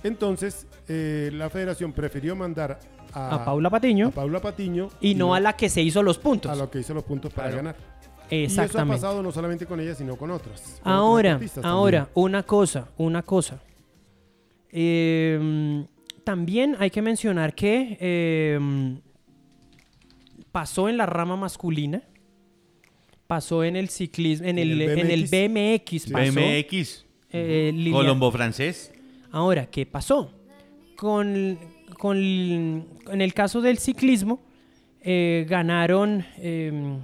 Entonces, eh, la federación prefirió mandar a, A Paula Patiño a Paula Patiño y no a la que se hizo los puntos. a lo que hizo los puntos para Claro. ganar. Y eso ha Exactamente. pasado no solamente con ella, sino con otras. con Ahora, también. ahora, una cosa, una cosa. Eh, también hay que mencionar que eh, pasó en la rama masculina, pasó en el ciclismo, en, En el, el en el BMX, pasó. BMX, eh, Colombo francés. Ahora, ¿qué pasó? Con, con- en el caso del ciclismo, eh, ganaron, eh,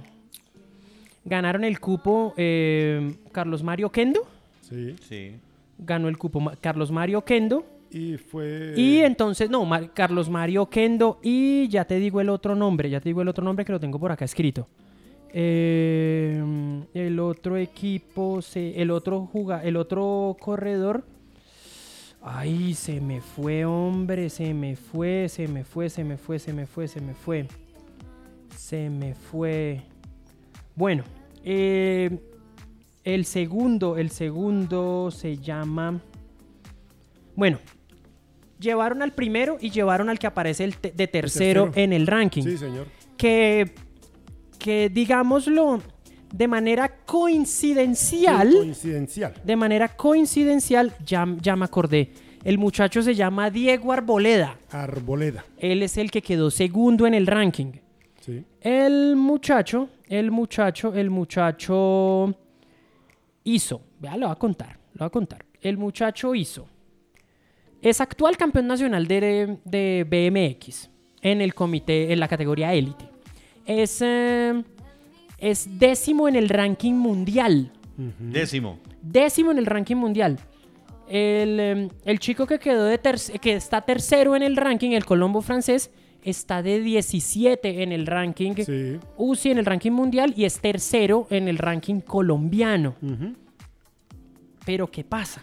ganaron el cupo eh, Carlos Mario Kendo. Sí. Sí. Ganó el cupo Ma- Carlos Mario Kendo. Y fue. Y entonces, no, Carlos Mario Kendo. Y ya te digo el otro nombre, ya te digo el otro nombre que lo tengo por acá escrito. Eh, el otro equipo, se, el otro juga, el otro corredor. Ay, se me fue, hombre, se me fue, se me fue, se me fue, se me fue, se me fue. Se me fue. Bueno, eh, el segundo, el segundo se llama. Bueno, llevaron al primero y llevaron al que aparece el te- de tercero, tercero. en el ranking. Sí, señor. Que, que digámoslo de manera coincidencial. Sí, coincidencial. De manera coincidencial, ya, ya me acordé. El muchacho se llama Diego Arboleda. Arboleda. Él es el que quedó segundo en el ranking. Sí. El muchacho, el muchacho, el muchacho hizo, vea, lo voy a contar, lo voy a contar. El muchacho hizo, es actual campeón nacional de, de BMX en el comité, en la categoría élite. Es, eh, es décimo en el ranking mundial. Décimo. Décimo en el ranking mundial. El, eh, el chico que quedó de terc- que está tercero en el ranking, el Colombo francés, está de 17 en el ranking Sí. UCI en el ranking mundial y es tercero en el ranking colombiano. Pero ¿qué pasa?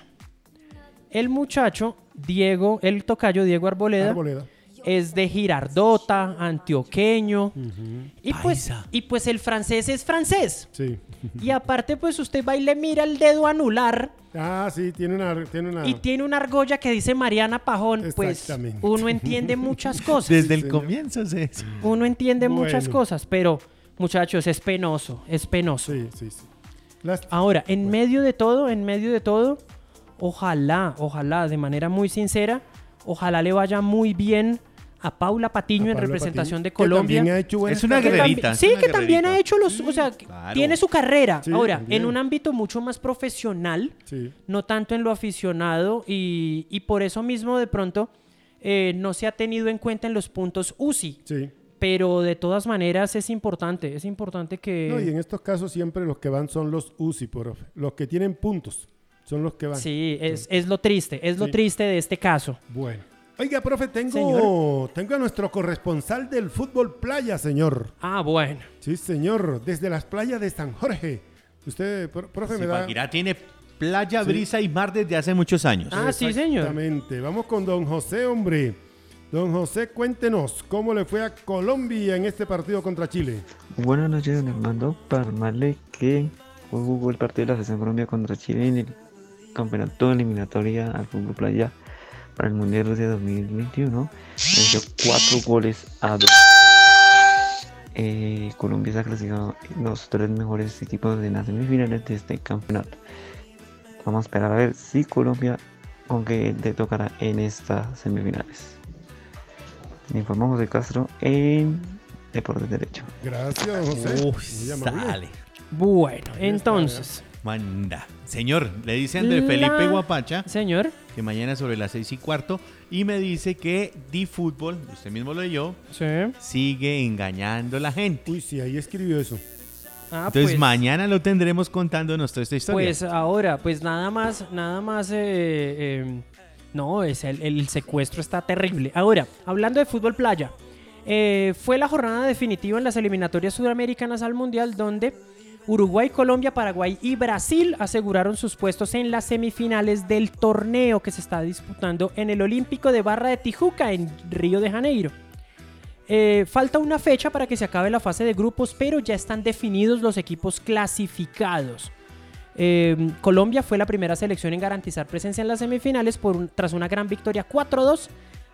El muchacho, Diego, el tocayo Diego Arboleda, Arboleda. Es de Girardota, antioqueño. y, pues, y pues el francés es francés. Sí. Y aparte, pues usted va y le mira el dedo anular Ah, sí, tiene una... Tiene una... y tiene una argolla que dice Mariana Pajón. Pues uno entiende muchas cosas. Desde el señor. comienzo, sí. Uno entiende muchas cosas, pero muchachos, es penoso, es penoso. Sí, sí, sí. Las- Ahora, en medio de todo, en medio de todo, ojalá, ojalá, de manera muy sincera, ojalá le vaya muy bien a Paula Patiño a en Paula representación Patiño, de que Colombia. también ha hecho Es una. Que guerrerita. sí, una que también ha hecho los, o sea, Claro. tiene su carrera. Sí, Ahora, también. en un ámbito mucho más profesional, Sí. no tanto en lo aficionado y, y por eso mismo de pronto eh, no se ha tenido en cuenta en los puntos UCI. Sí. Pero de todas maneras es importante, es importante que... No, y en estos casos siempre los que van son los UCI, profe. Los que tienen puntos son los que van. Sí, es, es lo triste, es lo triste de este caso. Bueno. Oiga, profe, tengo, Señor. tengo a nuestro corresponsal del fútbol playa, señor. Ah, bueno. Sí, señor, desde las playas de San Jorge. Usted, pro- profe, me da... Tiene playa, brisa y mar desde hace muchos años. Ah, sí, señor. Exactamente. Vamos con don José, hombre. Don José, cuéntenos cómo le fue a Colombia en este partido contra Chile. Buenas noches, don Armando. Para que jugó el partido de la Selección Colombia contra Chile en el campeonato de eliminatoria al fútbol playa para el Mundial Rusia 2021. Venció cuatro goles a dos. Eh, Colombia se ha clasificado en los tres mejores equipos de las semifinales de este campeonato. Vamos a esperar a ver si Colombia con qué le tocará en estas semifinales. Me informó José Castro en Deportes Derecho. Gracias, José. Uy, sale. Bueno, entonces, Manda. Señor, le dice Andrés Felipe La- Guapacha señor, que mañana sobre las seis y cuarto y me dice que Di Fútbol, usted mismo lo leyó, sí. sigue engañando a la gente. Uy, sí, ahí escribió eso. Ah, Entonces pues, mañana lo tendremos contándonos toda esta historia. Pues ahora, pues nada más, nada más, eh, eh, no, es el, el secuestro está terrible. Ahora, hablando de fútbol playa, eh, fue la jornada definitiva en las eliminatorias sudamericanas al Mundial donde Uruguay, Colombia, Paraguay y Brasil aseguraron sus puestos en las semifinales del torneo que se está disputando en el Olímpico de Barra de Tijuca en Río de Janeiro. Eh, falta una fecha para que se acabe la fase de grupos, pero ya están definidos los equipos clasificados. Eh, Colombia fue la primera selección en garantizar presencia en las semifinales por tras una gran victoria 4-2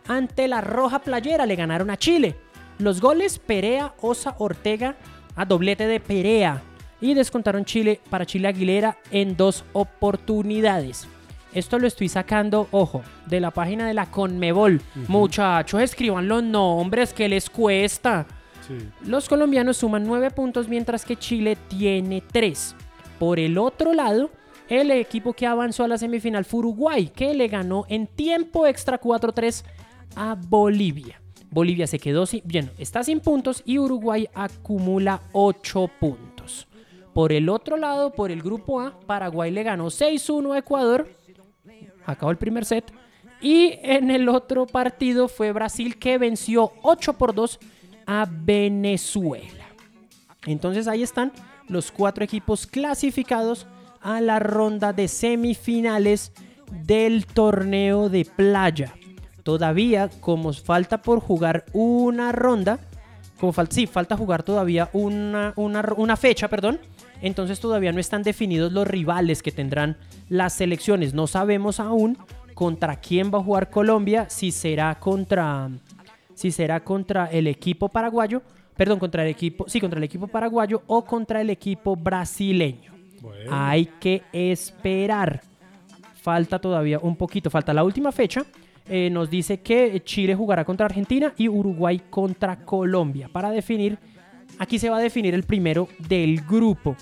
ante la Roja Playera. Le ganaron a Chile. Los goles Perea, Osa, Ortega a doblete de Perea. Y descontaron Chile para Chile Aguilera en dos oportunidades. Esto lo estoy sacando, ojo, de la página de la Conmebol. Muchachos, escriban los nombres que les cuesta. Sí. Los colombianos suman 9 puntos mientras que Chile tiene 3. Por el otro lado, el equipo que avanzó a la semifinal fue Uruguay, que le ganó en tiempo extra 4-3 a Bolivia. Bolivia se quedó sin, bien, está sin puntos y Uruguay acumula 8 puntos. Por el otro lado, por el grupo A, Paraguay le ganó 6-1 a Ecuador. Acabó el primer set. Y en el otro partido fue Brasil que venció 8 por 2 a Venezuela. Entonces ahí están los cuatro equipos clasificados a la ronda de semifinales del torneo de playa. Todavía, como falta por jugar una ronda, como falta, sí, falta jugar todavía una, una, una fecha, perdón. Entonces todavía no están definidos los rivales que tendrán las selecciones. No sabemos aún contra quién va a jugar Colombia, si será contra, si será contra el equipo paraguayo, perdón, contra el equipo, sí, contra el equipo paraguayo o contra el equipo brasileño. Bueno. Hay que esperar. Falta todavía un poquito, falta la última fecha. Eh, nos dice que Chile jugará contra Argentina y Uruguay contra Colombia para definir. Aquí se va a definir el primero del grupo.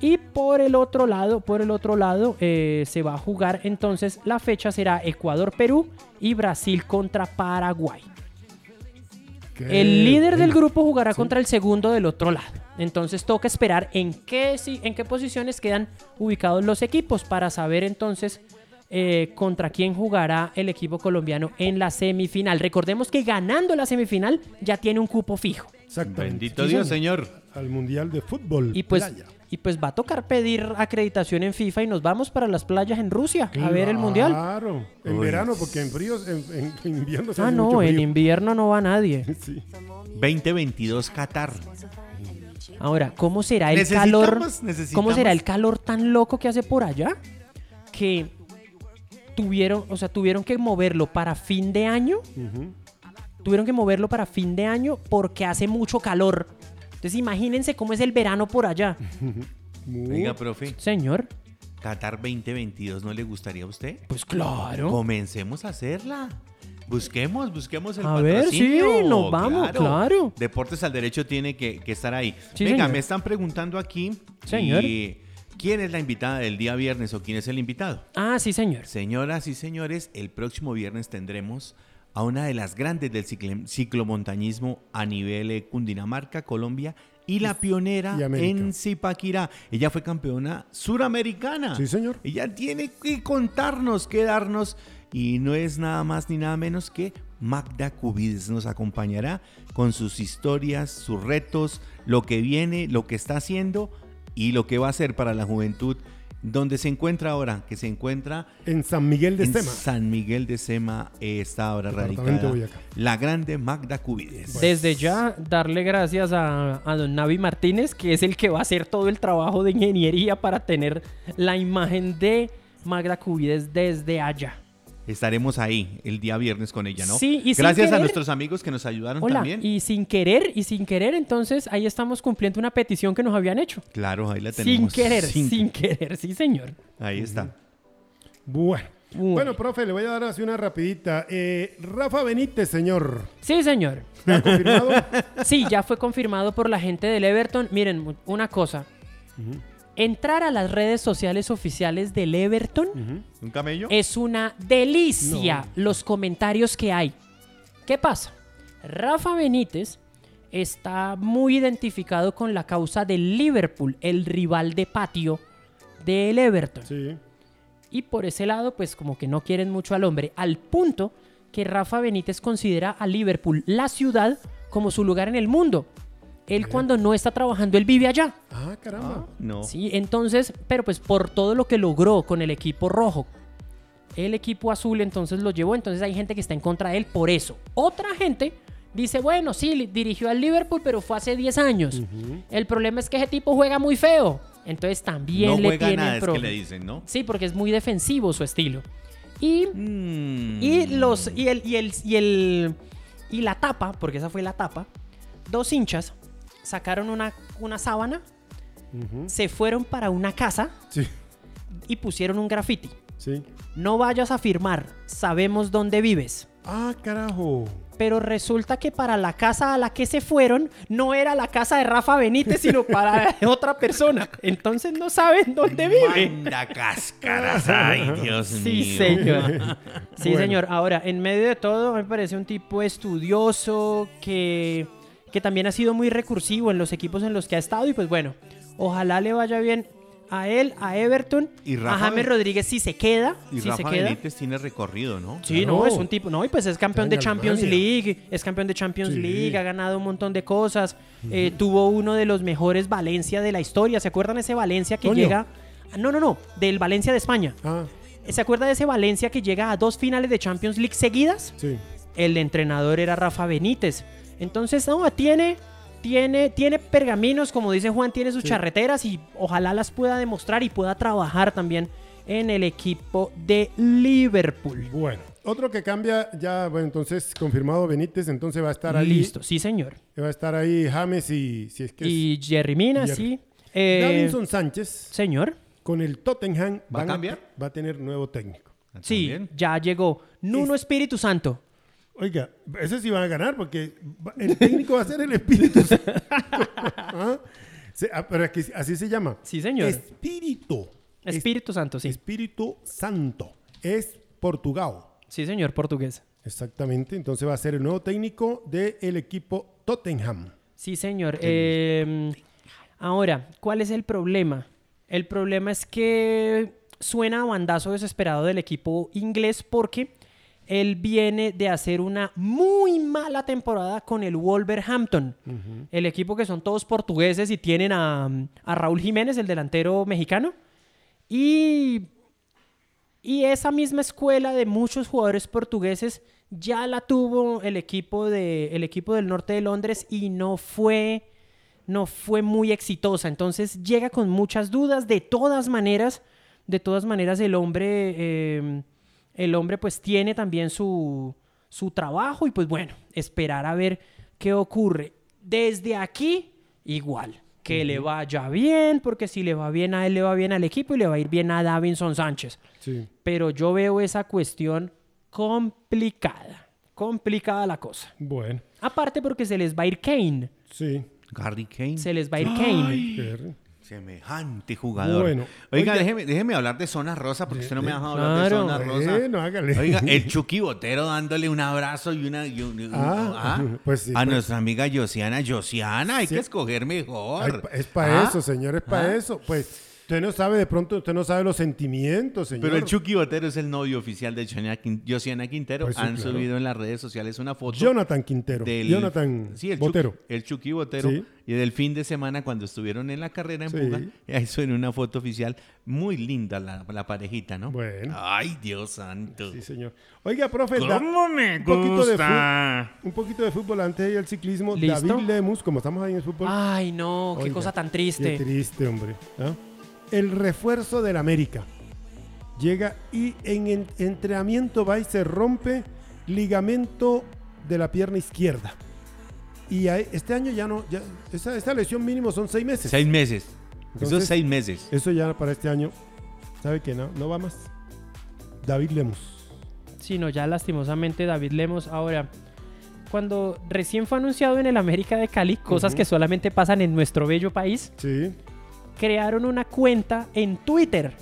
Y por el otro lado, por el otro lado, eh, se va a jugar entonces la fecha será Ecuador-Perú y Brasil contra Paraguay. Qué El líder del grupo jugará contra el segundo del otro lado. Entonces toca esperar en qué, en qué posiciones quedan ubicados los equipos para saber entonces eh, contra quién jugará el equipo colombiano en la semifinal. Recordemos que ganando la semifinal ya tiene un cupo fijo. Bendito Sí, Dios, señor. Al Mundial de Fútbol. Y pues playa. Y pues va a tocar pedir acreditación en FIFA y nos vamos para las playas en Rusia a ver el mundial. Claro, en Uy, verano, porque en fríos, en, en- en invierno se Ah, hace no, mucho en frío. invierno no va nadie. Sí. 2022 Qatar. Ahora, ¿cómo será el Necesitamos- calor? necesitamos- ¿Cómo será el calor tan loco que hace por allá? Que tuvieron, o sea, tuvieron que moverlo para fin de año. Tuvieron que moverlo para fin de año porque hace mucho calor. Entonces imagínense cómo es el verano por allá. Muy- Venga, profe, Señor, Qatar 2022 ¿no le gustaría a usted? pues claro. Comencemos a hacerla. Busquemos, busquemos el A ver, sí, nos vamos, claro. Deportes al Derecho tiene que, que estar ahí. Sí, Venga, señor. me están preguntando aquí. Señor. y ¿Quién es la invitada del día viernes o quién es el invitado? Ah, sí, señor. Señoras y señores, el próximo viernes tendremos a una de las grandes del ciclomontañismo a nivel eh, Cundinamarca, Colombia y la pionera y en Zipaquirá. Ella fue campeona suramericana. Sí, señor. Ella tiene que contarnos, que darnos y no es nada más ni nada menos que Magda Cubides nos acompañará con sus historias, sus retos, lo que viene, lo que está haciendo y lo que va a hacer para la juventud. Donde se encuentra ahora, que se encuentra En San Miguel de en Sema. San Miguel de Sema eh, está ahora radicada la grande Magda Cubides. Desde ya, darle gracias a, a don Navi Martínez, que es el que va a hacer todo el trabajo de ingeniería para tener la imagen de Magda Cubides desde allá. Estaremos ahí el día viernes con ella, ¿no? Sí, y sin Gracias a querer- nuestros amigos que nos ayudaron Hola, también. y sin querer, y sin querer, entonces ahí estamos cumpliendo una petición que nos habían hecho. Claro, ahí la Sin tenemos. querer, Sin- sin querer, sí, señor. Ahí está. Bueno. Bueno. Bueno, profe, le voy a dar así una rapidita. Eh, Rafa Benítez, señor. Sí, señor. ¿Está confirmado? Sí, ya fue confirmado por la gente del Everton. Miren, una cosa. Entrar a las redes sociales oficiales del Everton ¿Un camello? es una delicia los comentarios que hay. ¿Qué pasa? Rafa Benítez está muy identificado con la causa del Liverpool, el rival de patio del Everton. Sí. Y por ese lado, pues como que no quieren mucho al hombre, al punto que Rafa Benítez considera a Liverpool, la ciudad, como su lugar en el mundo. Él cuando no está trabajando, él vive allá. Ah, caramba. No. Sí, entonces, pero pues por todo lo que logró con el equipo rojo, el equipo azul entonces lo llevó, entonces hay gente que está en contra de él por eso. Otra gente dice, bueno, sí, dirigió al Liverpool, pero fue hace 10 años. El problema es que ese tipo juega muy feo. Entonces también no le juega tienen nada, es que pro- le dicen, ¿no? Sí, porque es muy defensivo su estilo. Y, Mm. y los y el y el y el y la tapa, porque esa fue la tapa, dos hinchas sacaron una, una sábana, se fueron para una casa Sí, y pusieron un graffiti. sí. No vayas a firmar, sabemos dónde vives. Ah, carajo. Pero resulta que para la casa a la que se fueron no era la casa de Rafa Benítez, sino para otra persona. Entonces no saben dónde vive. Manda cáscaras, ay, Dios mío. Sí, señor. Sí, Bueno. señor. Ahora, en medio de todo, me parece un tipo estudioso que, que también ha sido muy recursivo en los equipos en los que ha estado. Y pues bueno, ojalá le vaya bien a él, a Everton, Y a Rafa James Ben- Rodríguez si se queda. Y si Rafa se queda. Benítez tiene recorrido, ¿no? Sí, Claro. no, es un tipo, no, y pues es campeón Está de Champions. League, es campeón de Champions Sí. League, ha ganado un montón de cosas, eh, tuvo uno de los mejores Valencia de la historia, ¿se acuerdan ese Valencia que Toño. llega? No, no, no, del Valencia de España. Ah, ¿Se acuerda de ese Valencia que llega a dos finales de Champions League seguidas? sí. El entrenador era Rafa Benítez. Entonces, no, tiene, tiene, tiene pergaminos, como dice Juan, tiene sus Sí. charreteras y ojalá las pueda demostrar y pueda trabajar también en el equipo de Liverpool. Bueno, otro que cambia, ya, bueno, entonces confirmado Benítez, entonces va a estar ahí. Listo, sí, señor. Va a estar ahí James y si es que es Y Jerry Mina, Jerry. sí. Eh, Davinson Sánchez señor. con el Tottenham ¿Va a cambiar? va a tener nuevo técnico. Sí, También. ya llegó. Nuno Espíritu Santo. Oiga, ese sí van a ganar porque el técnico va a ser el Espíritu Santo. ¿Ah? Ah, pero es que así se llama. Sí, señor. Espíritu. Es- Espíritu Santo, sí. Espíritu Santo. Es Portugal. Sí, señor, portugués. Exactamente. Entonces va a ser el nuevo técnico del equipo Tottenham. Sí, señor. Eh, ahora, ¿cuál es el problema? El problema es que suena a bandazo desesperado del equipo inglés porque Él viene de hacer una muy mala temporada con el Wolverhampton, el equipo que son todos portugueses y tienen a, a Raúl Jiménez, el delantero mexicano. Y, y esa misma escuela de muchos jugadores portugueses ya la tuvo el equipo, de, el equipo del norte de Londres y no fue, no fue muy exitosa. Entonces llega con muchas dudas. De todas maneras, de todas maneras el hombre, eh, el hombre pues tiene también su, su trabajo y pues bueno, esperar a ver qué ocurre. Desde aquí, igual. Que le vaya bien, porque si le va bien a él, le va bien al equipo y le va a ir bien a Davinson Sánchez. Sí. Pero yo veo esa cuestión complicada. Complicada la cosa. Bueno, Aparte porque se les va a ir Kane. sí. Harry Kane. Se les va a ir Kane. Qué- Semejante jugador. Bueno, oiga, oiga. déjeme, déjeme hablar de zona rosa porque usted no me ha dejado hablar de zona rosa. Bueno, hágale. Oiga, el Chucky Botero dándole un abrazo y una. y un- un- Ah, pues sí, a pues. nuestra amiga Josiana. Josiana, hay Sí. que escoger mejor. es para Ah, eso, señor, es para ah. eso. Pues usted no sabe, de pronto usted no sabe los sentimientos, señor. Pero el Chucky Botero es el novio oficial de Josiana Quin- Josiana Quintero. Pues sí, Han claro. subido en las redes sociales una foto. Jonathan Quintero. del- Jonathan sí, el Botero. Chucky, el Chucky Botero. Sí. Y del fin de semana cuando estuvieron en la carrera en Sí. Puga. Ahí suena una foto oficial. Muy linda la, la parejita, ¿no? Bueno. Ay, Dios santo. Sí, señor. Oiga, profe, ¿Cómo me un poquito de un poquito de fútbol antes de ir al ciclismo. ¿Listo? David Lemus, como estamos ahí en el fútbol. Ay, no, qué Oiga, cosa tan Qué triste. triste, hombre. ¿ah? El refuerzo del América. Llega y en en- entrenamiento va y se rompe ligamento de la pierna izquierda. Y este año ya no, ya, esa, esa lesión mínimo son seis meses. Seis meses. Entonces- Esos seis meses. Eso ya para este año, ¿sabe que no? No va más. David Lemus. Sí, no, ya lastimosamente David Lemos. Ahora, cuando recién fue anunciado en el América de Cali, cosas que solamente pasan en nuestro bello país, Sí. Crearon una cuenta en Twitter.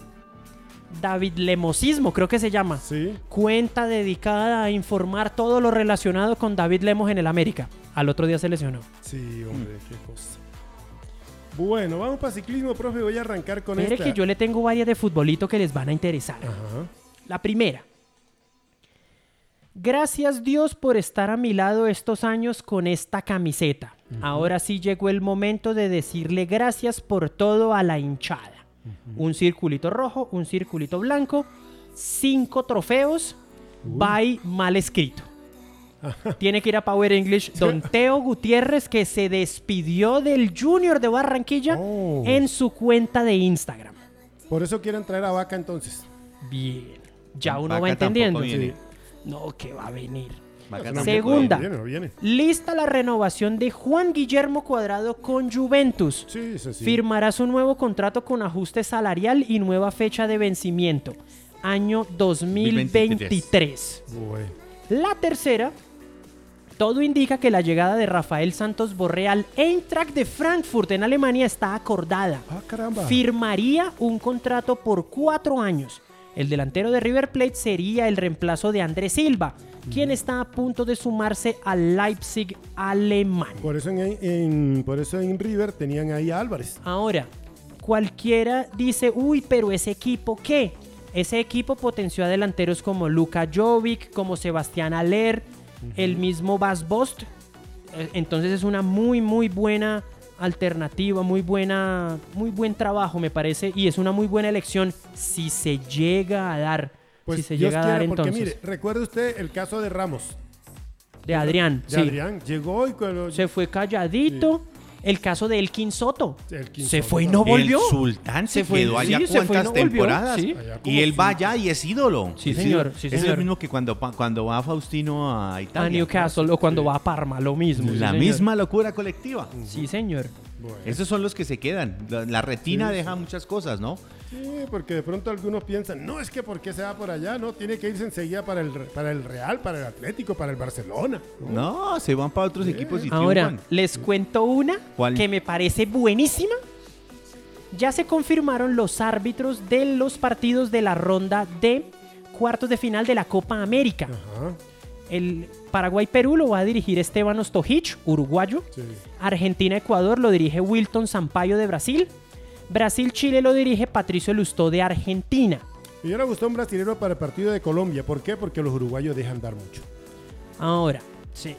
David Lemosismo, creo que se llama. Sí. Cuenta dedicada a informar todo lo relacionado con David Lemos en el América. Al otro día se lesionó. Sí, hombre, qué cosa. Bueno, vamos para ciclismo, profe. Voy a arrancar con Mire esta. que yo le tengo varias de futbolito que les van a interesar. Ajá. La primera. Gracias Dios por estar a mi lado estos años con esta camiseta. Ahora sí llegó el momento de decirle gracias por todo a la hinchada. Un circulito rojo, un circulito blanco, cinco trofeos, by mal escrito. Tiene que ir a Power English. Don Teo Gutiérrez que se despidió del Junior de Barranquilla Oh. en su cuenta de Instagram. Por eso quieren traer a Vaca entonces. Bien. Ya uno Vaca va entendiendo. No, que va a venir. Segunda. Viene, viene. Lista la renovación de Juan Guillermo Cuadrado con Juventus. Sí, eso sí. Firmará su nuevo contrato con ajuste salarial y nueva fecha de vencimiento. Año 2023. Bueno. La tercera, todo indica que la llegada de Rafael Santos Borré al Eintracht de Frankfurt en Alemania está acordada. Ah, caramba. Firmaría un contrato por cuatro años. El delantero de River Plate sería el reemplazo de Andrés Silva, quien está a punto de sumarse al Leipzig alemán. Por eso en, en- por eso en River tenían ahí a Álvarez. Ahora, cualquiera dice, uy, pero ese equipo, ¿qué? Ese equipo potenció a delanteros como Luka Jovic, como Sebastián Aller, el mismo Bas Bost. Eh, Entonces es una muy, muy buena alternativa, muy buena, muy buen trabajo, me parece, y es una muy buena elección si se llega a dar. Pues si se Dios llega a dar quiera, porque entonces. mire, recuerde usted el caso de Ramos, de Adrián, de sí. Adrián. Llegó y cuando- Se fue calladito. El caso de Elkin Soto. Elkin se Soto fue y no volvió. El sultán se, Se fue- quedó allá sí, cuántas no volvió, temporadas. sí. Y él va allá y es ídolo. Sí, Es señor, es señor. el mismo que cuando, cuando va Faustino a Italia. a Newcastle o cuando va a Parma, lo mismo. La misma locura colectiva. Sí, señor. Bueno. Esos son los que se quedan. La, la retina Sí, deja muchas cosas, ¿no? Sí, porque de pronto algunos piensan, no, es que ¿por qué se va por allá? No, tiene que irse enseguida para el, para el Real, para el Atlético, para el Barcelona. ¿no? No, se van para otros equipos y Ahora, triunfan. les cuento una ¿Cuál? que me parece buenísima. Ya se confirmaron los árbitros de los partidos de la ronda de cuartos de final de la Copa América. Ajá, El Paraguay-Perú lo va a dirigir Esteban Ostojic, uruguayo. sí. Argentina-Ecuador lo dirige Wilton Sampaio de Brasil. Brasil-Chile lo dirige Patricio Lustó de Argentina. Me hubiera gustado un brasilero para el partido de Colombia. ¿Por qué? Porque los uruguayos dejan dar mucho. Ahora, sí.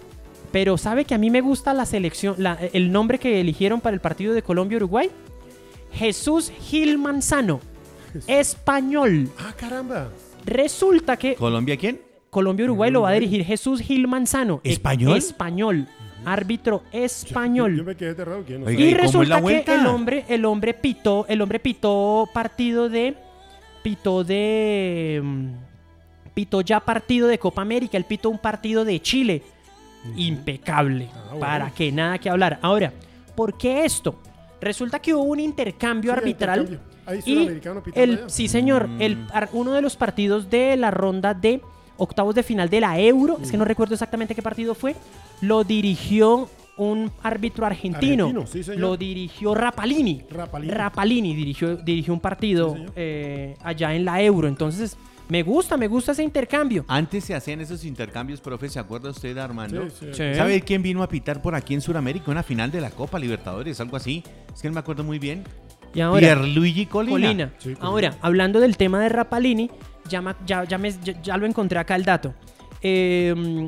Pero ¿sabe que a mí me gusta la selección, la- el nombre que eligieron para el partido de Colombia-Uruguay? Jesús Gil Manzano, español. Ah, caramba. Resulta que ¿Colombia quién? Colombia-Uruguay lo va a dirigir Jesús Gil Manzano. e- ¿Español? Español. Árbitro Yo español. me quedé aterrado. que yo no Oiga. Y ¿y cómo es resulta la que vuelta? el hombre, el hombre pitó, el hombre pitó partido de. Pitó de. mm, Pitó ya partido de Copa América. Él pitó un partido de Chile. Impecable. Ah, bueno. Para que nada que hablar. Ahora, ¿por qué esto? Resulta que hubo un intercambio Sí, arbitral. intercambio. Ahí Y sudamericano pitando el, allá. sí, señor, Mm. el, ar- uno de los partidos de la ronda de octavos de final de la Euro, es que no recuerdo exactamente qué partido fue, lo dirigió un árbitro argentino. Argentino, sí, señor. Lo dirigió Rapalini. Rapalini. Rapalini dirigió, dirigió un partido Sí, eh, allá en la Euro. Entonces, me gusta, me gusta ese intercambio. Antes se hacían esos intercambios, profe, ¿se acuerda usted, Armando? Sí, sí. Sí. ¿Sabe quién vino a pitar por aquí en Sudamérica? Una final de la Copa Libertadores, algo así. Es que no me acuerdo muy bien. Y ahora, Pierluigi Colina. Colina. Sí, Colina. Ahora, hablando del tema de Rapalini, ya, ya, ya, me- ya- ya lo encontré acá el dato. Eh,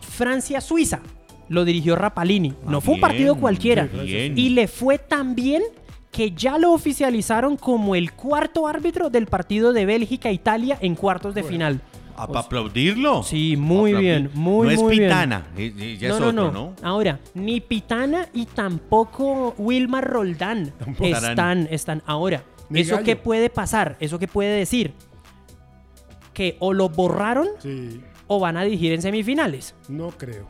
Francia-Suiza lo dirigió Rapalini. Ah, no fue un bien, partido cualquiera. bien. Y le fue tan bien que ya lo oficializaron como el cuarto árbitro del partido de Bélgica-Italia en cuartos de final. A para aplaudirlo. Sí, muy Aplaudir. bien, muy, No es muy bien. Pitana, ya no, es no, otro, no, ¿no? Ahora, ni Pitana y tampoco Wilmar Roldán Tampoco. están, están. Ahora, Ni ¿eso Gallo. qué puede pasar? ¿Eso qué puede decir? Que o lo borraron Sí, o van a dirigir en semifinales. no creo.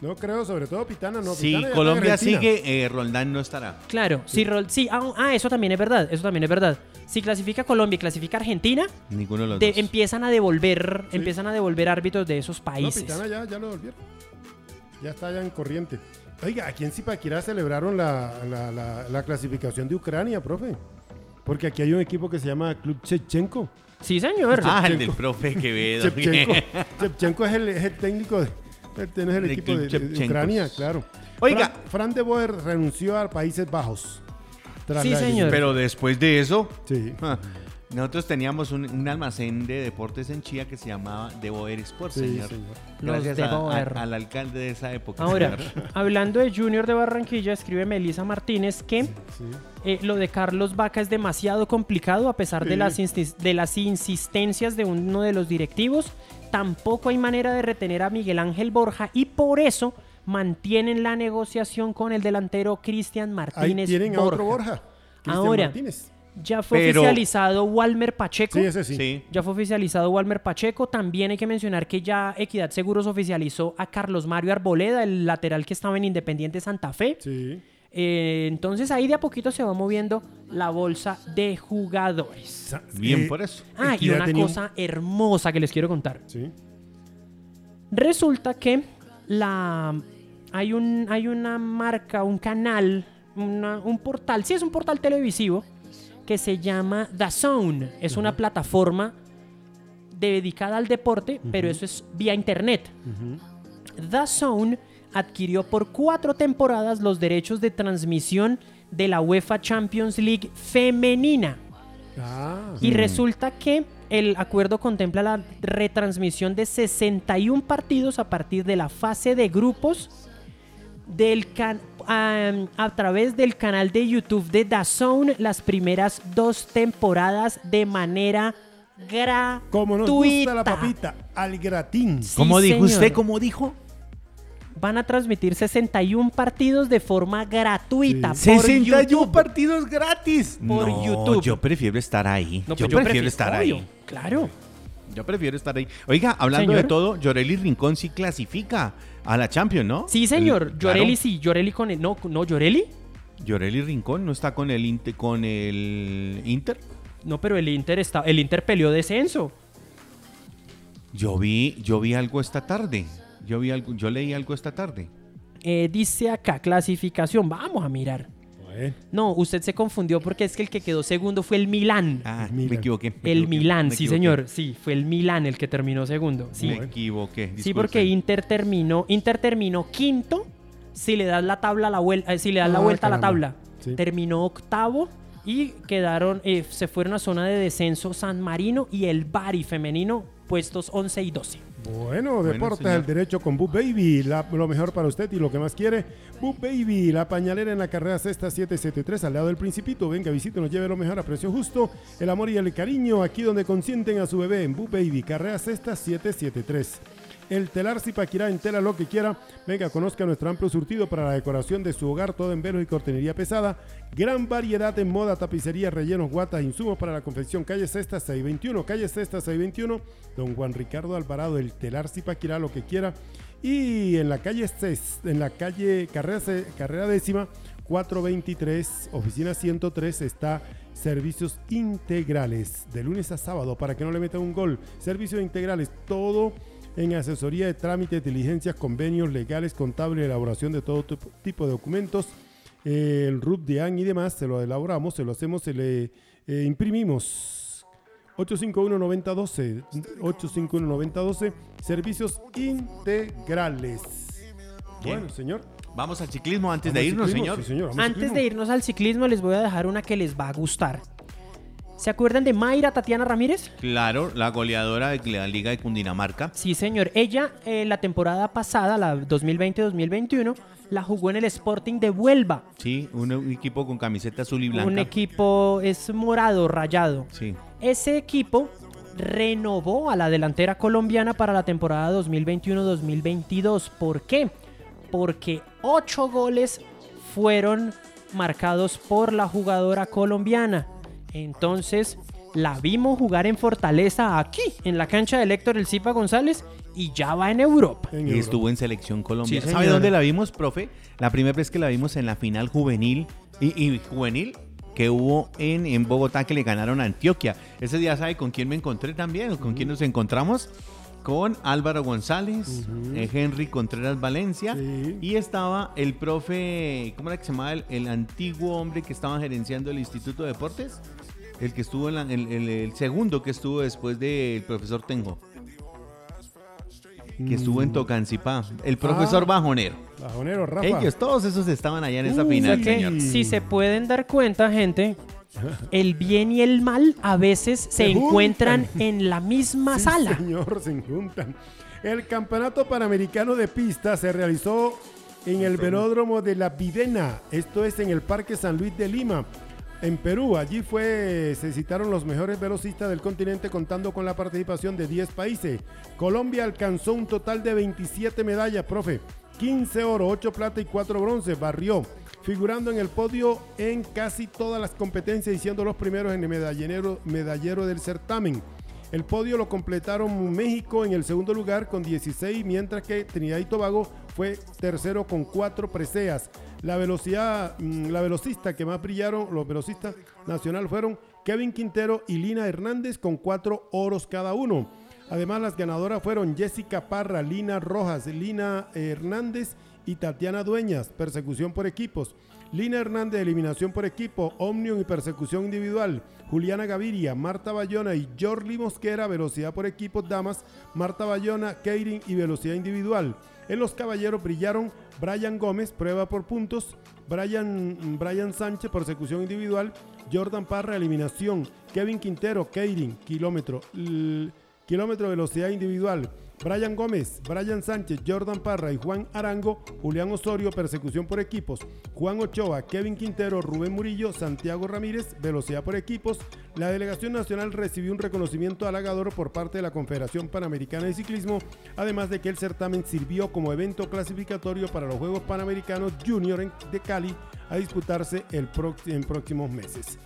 No creo, sobre todo Pitana, no. si Pitana Colombia sigue, eh, Roldán no estará. Claro, si Rol- sí, ah, ah, eso también es verdad, eso también es verdad. Si clasifica Colombia y clasifica Argentina, Ninguno de los de- dos. empiezan a devolver, Sí. empiezan a devolver árbitros de esos No, países. Pitana ya, ya lo volvieron. Ya está ya en corriente. Oiga, aquí en Zipaquirá celebraron la, la, la, la clasificación de Ucrania, profe. Porque aquí hay un equipo que se llama Club Chechenko. Sí, señor. Ah, el Shevchenko. del profe Quevedo. Shevchenko es el, es el técnico de, el- es el equipo de. Ucrania, claro. Oiga. Fran, Fran de Boer renunció a Países Bajos. tras Sí, la señor. Pero después de eso, Sí. ah, nosotros teníamos un, un almacén de deportes en Chía que se llamaba De Boer Sports, Sí, señor. Gracias De a- a- al alcalde de esa época. Ahora, señor. hablando de Junior de Barranquilla, escribe Melissa Martínez que Sí. eh, lo de Carlos Vaca es demasiado complicado a pesar de, las insis- de las insistencias de uno de los directivos. Tampoco hay manera de retener a Miguel Ángel Borja y por eso mantienen la negociación con el delantero Cristian Ahí Martínez tienen a Borja. otro Borja. Cristian Ahora, Martínez. Ya fue Pero- oficializado Walmer Pacheco. Sí, ese sí. Sí. Ya fue oficializado Walmer Pacheco. También hay que mencionar que ya Equidad Seguros oficializó a Carlos Mario Arboleda, el lateral que estaba en Independiente Santa Fe. Sí. Eh, entonces ahí de a poquito se va moviendo la bolsa de jugadores. Bien eh, por eso. Ah, y una un- cosa hermosa que les quiero contar. Sí. Resulta que la hay un hay una marca, un canal, una- un portal, sí es un portal televisivo que se llama DAZN. Es una plataforma dedicada al deporte, pero eso es vía internet. DAZN adquirió por cuatro temporadas los derechos de transmisión de la UEFA Champions League femenina. Ah, Y resulta que el acuerdo contempla la retransmisión de 61 partidos a partir de la fase de grupos del can- am, a través del canal de YouTube de DAZN las primeras dos temporadas de manera gratuita. como nos gusta la papita, al gratín. Sí, ¿Cómo dijo señor. usted? ¿Cómo dijo? Van a transmitir 61 partidos de forma gratuita Sí. por 61 YouTube. partidos gratis. Por No, YouTube. Yo prefiero estar ahí. No, yo, pues prefiero, estar obvio, ahí. Claro. Yo prefiero estar ahí. Oiga, hablando Señor. de todo, Llorelli Rincón sí clasifica a la Champions, ¿no? Sí, señor. El- Llorelli claro. sí. Llorelli con el... No, no, Llorelli. Llorelli Rincón no está con el Inter, con el Inter. No, pero el Inter está... El Inter peleó descenso. Yo vi, yo vi algo esta tarde. Yo vi algo, yo leí algo esta tarde. Eh, dice acá, clasificación. Vamos a mirar. No, usted se confundió porque es que el que quedó segundo fue el Milán. Ah, Milan. me equivoqué. me el equivoqué, Milán, me sí equivoqué. señor. Sí, fue el Milán el que terminó segundo. Sí, Me equivoqué. sí porque. Inter terminó, Inter terminó quinto si le das la tabla a la vuelta, si le das la Ah, vuelta a la caramba. tabla. Sí. Terminó octavo Y quedaron, eh, se fueron a zona de descenso San Marino y el Bari femenino, puestos 11 y 12. Bueno, Deportes señor. al Derecho con Boop Baby, la- lo mejor para usted y lo que más quiere. Boop Baby, la pañalera en la carrera sexta 773 al lado del Principito. Venga, visítenos, lleve lo mejor a precio justo. El amor y el cariño aquí donde consienten a su bebé en Boop Baby, carrera sexta 773. El telar Zipaquirá en tela lo que quiera. Venga, conozca nuestro amplio surtido para la decoración de su hogar, todo en velos y cortinería pesada. Gran variedad en moda, tapicería, rellenos, guatas, insumos para la confección. Calle Sexta 621, calle Sexta 621. Don Juan Ricardo Alvarado, el telar Zipaquirá lo que quiera. Y en la calle en la calle Carrera, Carrera Décima 423, oficina 103 está servicios integrales de lunes a sábado para que no le metan un gol. Servicios integrales, todo en asesoría de trámites, diligencias, convenios legales, contable, elaboración de todo tipo- de documentos, eh, el RUT de AN y demás, se lo elaboramos, se lo hacemos, se le eh, imprimimos. 851-9012, 851-9012, servicios integrales. Bien. Bueno, señor. Vamos al ciclismo antes Vamos de irnos, ciclismo, señor. sí, Antes de irnos al ciclismo, les voy a dejar una que les va a gustar. ¿Se acuerdan de Mayra Tatiana Ramírez? Claro, la goleadora de la Liga de Cundinamarca. Sí, señor. Ella, eh, la temporada pasada, la 2020-2021, la jugó en el Sporting de Huelva. Sí, un, un equipo con camiseta azul y blanca. Un equipo es morado, rayado. Sí. Ese equipo renovó a la delantera colombiana para la temporada 2021-2022. ¿Por qué? Porque ocho goles fueron marcados por la jugadora colombiana. Entonces la vimos jugar en Fortaleza aquí, en la cancha de Héctor El Cipa González, y ya va en Europa. En Y Europa. estuvo en selección colombiana. Sí, ¿Sabe dónde la vimos, profe? La primera vez que la vimos en la final juvenil y, y juvenil que hubo en, en Bogotá que le ganaron a Antioquia. Ese día, ¿sabe con quién me encontré también? ¿Con quién nos encontramos? Con Álvaro González, eh, Henry Contreras Valencia Sí. y estaba el profe, ¿cómo era que se llamaba? El, el antiguo hombre que estaba gerenciando el Instituto de Deportes. El que estuvo en la- el, el- el segundo que estuvo después del profesor Tenjo. Que estuvo en Tocancipá. El profesor Ah. Bajonero. Bajonero, Rafa. Ellos, todos esos estaban allá en esa Uh, O final, sea que, señor. si se pueden dar cuenta, gente, el bien y el mal a veces se, Se encuentran juntan. en la misma Sí, sala. señor, se juntan. El Campeonato Panamericano de Pista se realizó en el velódromo de La Videna, esto es en el Parque San Luis de Lima, en Perú. Allí fue, se citaron los mejores velocistas del continente contando con la participación de 10 países. Colombia alcanzó un total de 27 medallas, profe. 15 oro, 8 plata y 4 bronce, barrió, figurando en el podio en casi todas las competencias y siendo los primeros en el medallero, medallero del certamen. El podio lo completaron México en el segundo lugar con 16, mientras que Trinidad y Tobago fue tercero con 4 preseas. La velocidad, mm, la velocista que más brillaron, los velocistas nacional fueron Kevin Quintero y Lina Hernández con 4 oros cada uno. Además, las ganadoras fueron Jessica Parra, Lina Rojas, Lina Hernández y Tatiana Dueñas, persecución por equipos. Lina Hernández, eliminación por equipo, Omnium y persecución individual. Juliana Gaviria, Marta Bayona y Jorli Mosquera, velocidad por equipos, damas. Marta Bayona, Keirin y velocidad individual. En los caballeros brillaron Brian Gómez, prueba por puntos. Brian, Sánchez, persecución individual. Jordan Parra, eliminación. Kevin Quintero, Keirin, kilómetro. Kilómetro velocidad individual. Brian Gómez, Brian Sánchez, Jordan Parra y Juan Arango, Julián Osorio, persecución por equipos, Juan Ochoa, Kevin Quintero, Rubén Murillo, Santiago Ramírez, velocidad por equipos. La delegación nacional recibió un reconocimiento halagador por parte de la Confederación Panamericana de Ciclismo, además de que el certamen sirvió como evento clasificatorio para los Juegos Panamericanos Junior de Cali a disputarse en próximos meses.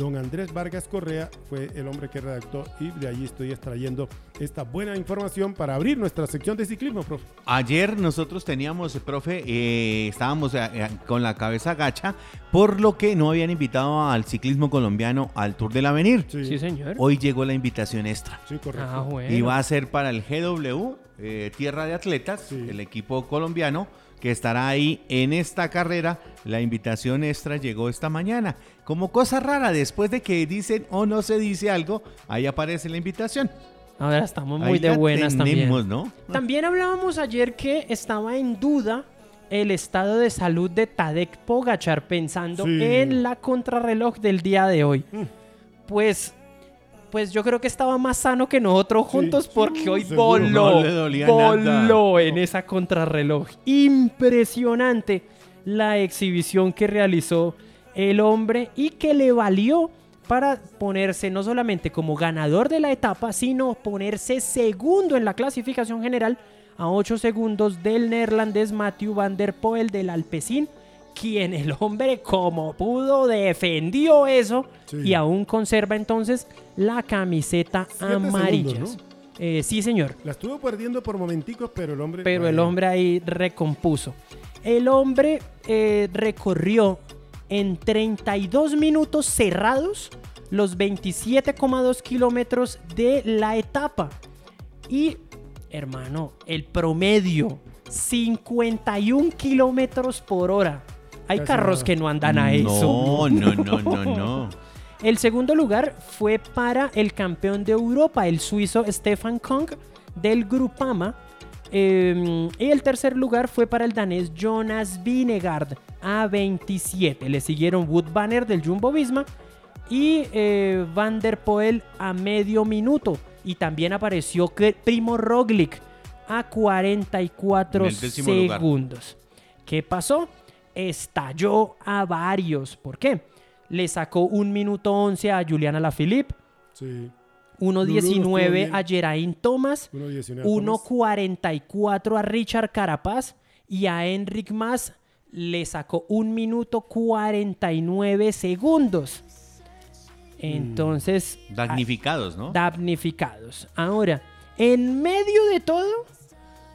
Don Andrés Vargas Correa fue el hombre que redactó y de allí estoy extrayendo esta buena información para abrir nuestra sección de ciclismo, profe. Ayer nosotros teníamos, profe, eh, estábamos eh, eh, con la cabeza gacha, por lo que no habían invitado al ciclismo colombiano al Tour del Avenir. Sí, señor. Hoy llegó la invitación extra. Sí, correcto. Ah, bueno. Y va a ser para el GW, eh, Tierra de Atletas, Sí. el equipo colombiano que estará ahí en esta carrera. La invitación extra llegó esta mañana. Como cosa rara, después de que dicen o no se dice algo, ahí aparece la invitación. Ahora estamos muy Ahí de buenas tenemos, también. ¿no? También hablábamos ayer que estaba en duda el estado de salud de Tadek Pogachar pensando Sí. en la contrarreloj del día de hoy. Mm. Pues, pues yo creo que estaba más sano que nosotros juntos sí, porque hoy voló, No le dolía voló nada. en esa contrarreloj. Impresionante la exhibición que realizó el hombre y que le valió para ponerse no solamente como ganador de la etapa, sino ponerse segundo en la clasificación general a 8 segundos del neerlandés Matthew van der Poel del Alpecin, quien el hombre como pudo defendió eso Sí. y aún conserva entonces la camiseta Siete amarilla. segundos, ¿no? Eh, sí, señor. La estuvo perdiendo por momenticos, pero el hombre. Pero el hombre ahí recompuso. El hombre eh, recorrió en 32 minutos cerrados los 27,2 kilómetros de la etapa. Y, hermano, el promedio, 51 kilómetros por hora. Hay Casi carros que no andan a eso. No, no, no, no, no. El segundo lugar fue para el campeón de Europa, el suizo Stefan Kong del Grupama. Eh, y el tercer lugar fue para el danés Jonas Vingegaard a 27. Le siguieron Wood Banner del Jumbo Visma y eh, Van der Poel a medio minuto. Y también apareció que- Primo Roglic a 44 En el décimo lugar. segundos. ¿Qué pasó? Estalló a varios. ¿Por qué? Le sacó un minuto 11 a Juliana Lafilippe, Sí. 1.19 bien. a Geraint Thomas, 1.19. 1.44 a Richard Carapaz y a Enric Mas le sacó un minuto 49 segundos. Entonces, Damnificados, ¿no? damnificados. Ahora, en medio de todo,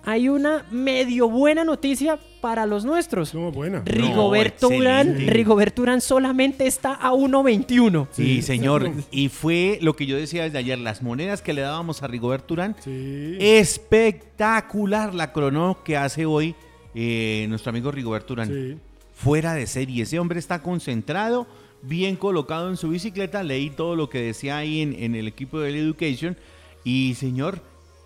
hay una medio buena noticia para los nuestros. No, buena. Rigoberto Urán, excelente. Rigoberto Urán solamente está a 1.21. Sí, Sí, señor. Y fue lo que yo decía desde ayer, las monedas que le dábamos a Rigoberto Urán. Sí. Espectacular la crono que hace hoy eh, nuestro amigo Rigoberto Urán. Sí. Fuera de serie. Ese hombre está concentrado, bien colocado en su bicicleta. Leí todo lo que decía ahí en, en el equipo del Education. Y señor,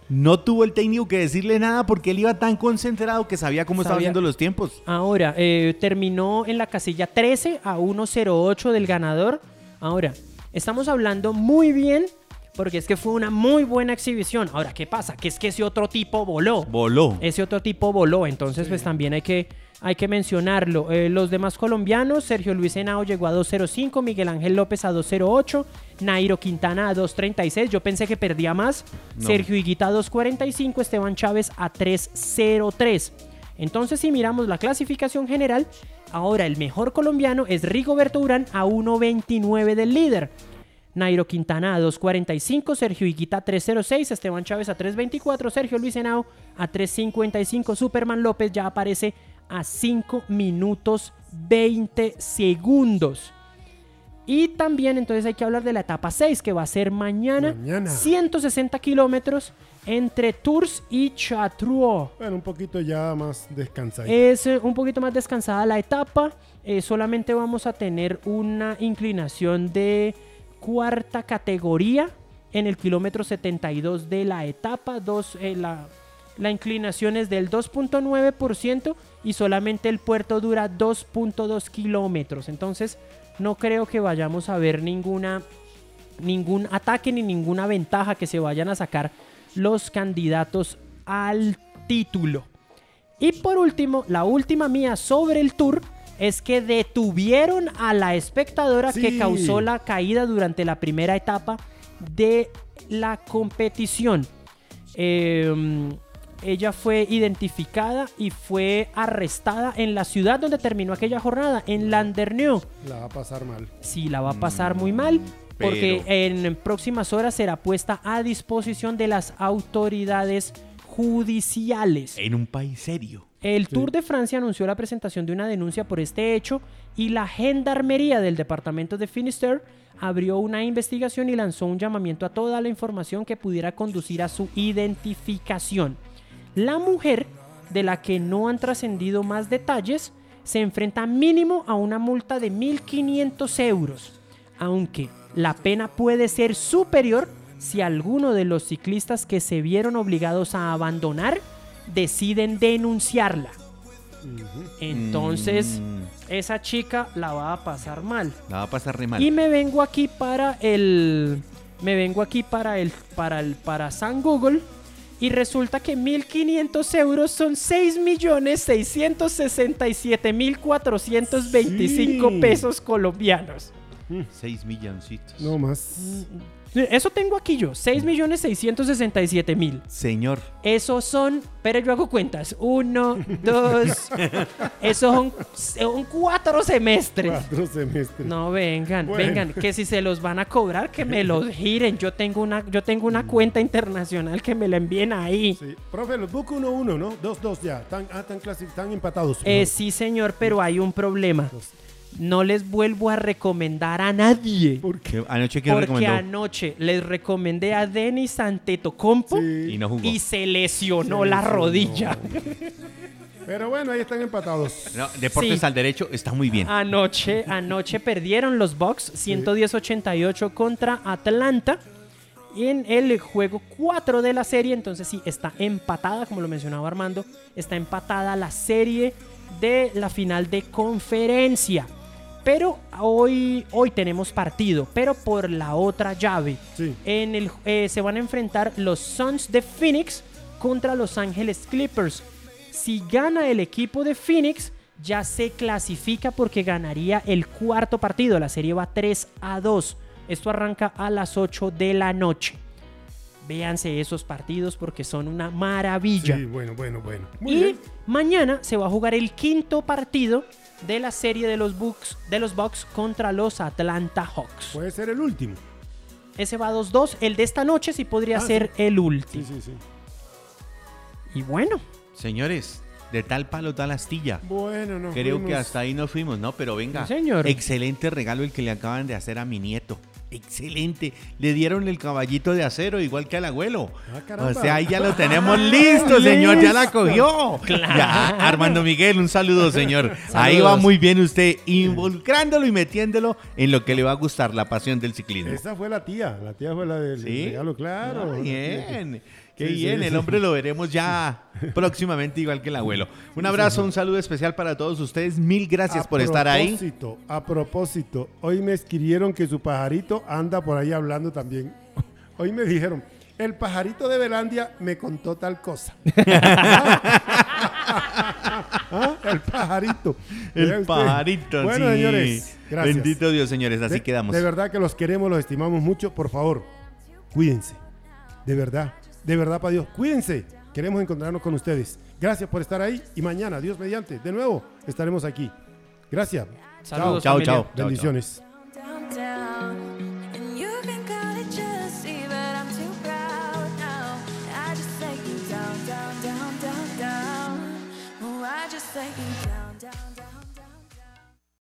no tuvo el técnico que decirle nada porque él iba tan concentrado que sabía cómo estaba Sabía- haciendo los tiempos. Ahora, eh, terminó en la casilla 13 a 1.08 del ganador. Ahora, estamos hablando muy bien porque es que fue una muy buena exhibición. Ahora, ¿qué pasa? Que es que ese otro tipo voló. Voló. Ese otro tipo voló, entonces pues también hay que, hay que mencionarlo. Eh, los demás colombianos, Sergio Luis Henao llegó a 2.05, Miguel Ángel López a 2.08, Nairo Quintana a 2.36, yo pensé que perdía más, No. Sergio Higuita a 2.45, Esteban Chávez a 3.03. Entonces si miramos la clasificación general, ahora el mejor colombiano es Rigoberto Urán a 1.29 del líder. Nairo Quintana a 2.45, Sergio Higuita a 3.06, Esteban Chávez a 3.24, Sergio Luis Henao a 3.55, Superman López ya aparece a 5 minutos 20 segundos. Y también entonces hay que hablar de la etapa 6 que va a ser mañana, Mañana. 160 kilómetros entre Tours y Chartreux. Bueno, un poquito ya más descansadito. Es eh, un poquito más descansada la etapa. eh, solamente vamos a tener una inclinación de cuarta categoría en el kilómetro 72 de la etapa. Dos, eh, la, la inclinación es del 2.9% y solamente el puerto dura 2.2 kilómetros. Entonces no creo que vayamos a ver ninguna, ningún ataque ni ninguna ventaja que se vayan a sacar los candidatos al título. Y por último, la última mía sobre el tour es que detuvieron a la espectadora que causó la caída durante la primera etapa de la competición. Eh, ella fue identificada y fue arrestada en la ciudad donde terminó aquella jornada, en Landerneau. La va a pasar mal. Sí, la va a pasar muy mal porque pero- en próximas horas será puesta a disposición de las autoridades judiciales. En un país serio. El Tour de Francia anunció la presentación de una denuncia por este hecho y la Gendarmería del departamento de Finisterre abrió una investigación y lanzó un llamamiento a toda la información que pudiera conducir a su identificación. La mujer, de la que no han trascendido más detalles, se enfrenta mínimo a una multa de 1.500 euros, aunque la pena puede ser superior si alguno de los ciclistas que se vieron obligados a abandonar deciden denunciarla. Entonces, Mm, esa chica la va a pasar mal. la va a pasar re mal. Y me vengo aquí para el. Me vengo aquí para el. Para el. Para San Google. Y resulta que 1.500 euros son 6.667.425 Sí. pesos colombianos. Seis milloncitos. No más. Eso tengo aquí yo, 6.667.000. Señor. Esos son, pero yo hago cuentas. Uno, dos. esos son, son cuatro semestres. Cuatro semestres. No, vengan, Bueno. vengan, que si se los van a cobrar, que me los giren. Yo tengo una, yo tengo una cuenta internacional que me la envíen ahí. Sí. Profe, los book 1-1, ¿no? 2-2 ya. Están, ah, están, empatados. Eh, sí, señor, pero hay un problema. No les vuelvo a recomendar a nadie. ¿Por qué? ¿Qué- Anoche que Porque recomendó. anoche les recomendé a Denis Antetokounmpo Sí. Y no jugó. y se lesionó la rodilla. Pero bueno, ahí están empatados. No, Deportes Sí. al derecho está muy bien. Anoche, anoche perdieron los Bucks 110-88 contra Atlanta en el juego 4 de la serie. Entonces sí, está empatada, como lo mencionaba Armando, está empatada la serie de la final de conferencia. Pero hoy, hoy tenemos partido, pero por la otra llave. Sí. En el, eh, se van a enfrentar los Suns de Phoenix contra Los Ángeles Clippers. Si gana el equipo de Phoenix, ya se clasifica porque ganaría el cuarto partido. La serie va 3 a 2. Esto arranca a las 8 de la noche. Véanse esos partidos porque son una maravilla. Sí, bueno, bueno, bueno. Muy Y bien. mañana se va a jugar el quinto partido de la serie de los Bucks, de los Bucks contra los Atlanta Hawks. Puede ser el último. Ese va 2-2. El de esta noche sí podría Ah, ser el Sí, último. sí, sí. Y bueno, Señores, de tal palo, tal astilla. Bueno, no. Creo que hasta ahí nos fuimos, ¿no? Pero venga. Sí, señor. Excelente regalo el que le acaban de hacer a mi nieto. Excelente. Le dieron el caballito de acero, igual que al abuelo. Ah, o sea, ahí ya lo tenemos listo, señor. Ya la cogió. Claro. Ya, Armando Miguel, un saludo, señor. Ahí va muy bien usted, involucrándolo y metiéndolo en lo que le va a gustar, la pasión del ciclismo. Esa fue la tía. La tía fue la del ¿Sí? regalo, claro. Ah, bien. Qué Sí, sí, bien, el sí. hombre lo veremos ya próximamente igual que el abuelo. Un abrazo, un saludo especial para todos ustedes. Mil gracias A por estar ahí. propósito, A propósito, hoy me escribieron que su pajarito anda por ahí hablando también. Hoy me dijeron, el pajarito de Belandia me contó tal cosa. Ah, El pajarito. El pajarito, Bueno, sí. señores, gracias. Bendito Dios, señores, así de, quedamos. De verdad que los queremos, los estimamos mucho. Por favor, cuídense. De verdad, de verdad, para Dios, cuídense. Queremos encontrarnos con ustedes. Gracias por estar ahí y mañana, Dios mediante, de nuevo estaremos aquí. Gracias. Saludos, Chao, chao. chao. Bendiciones. down,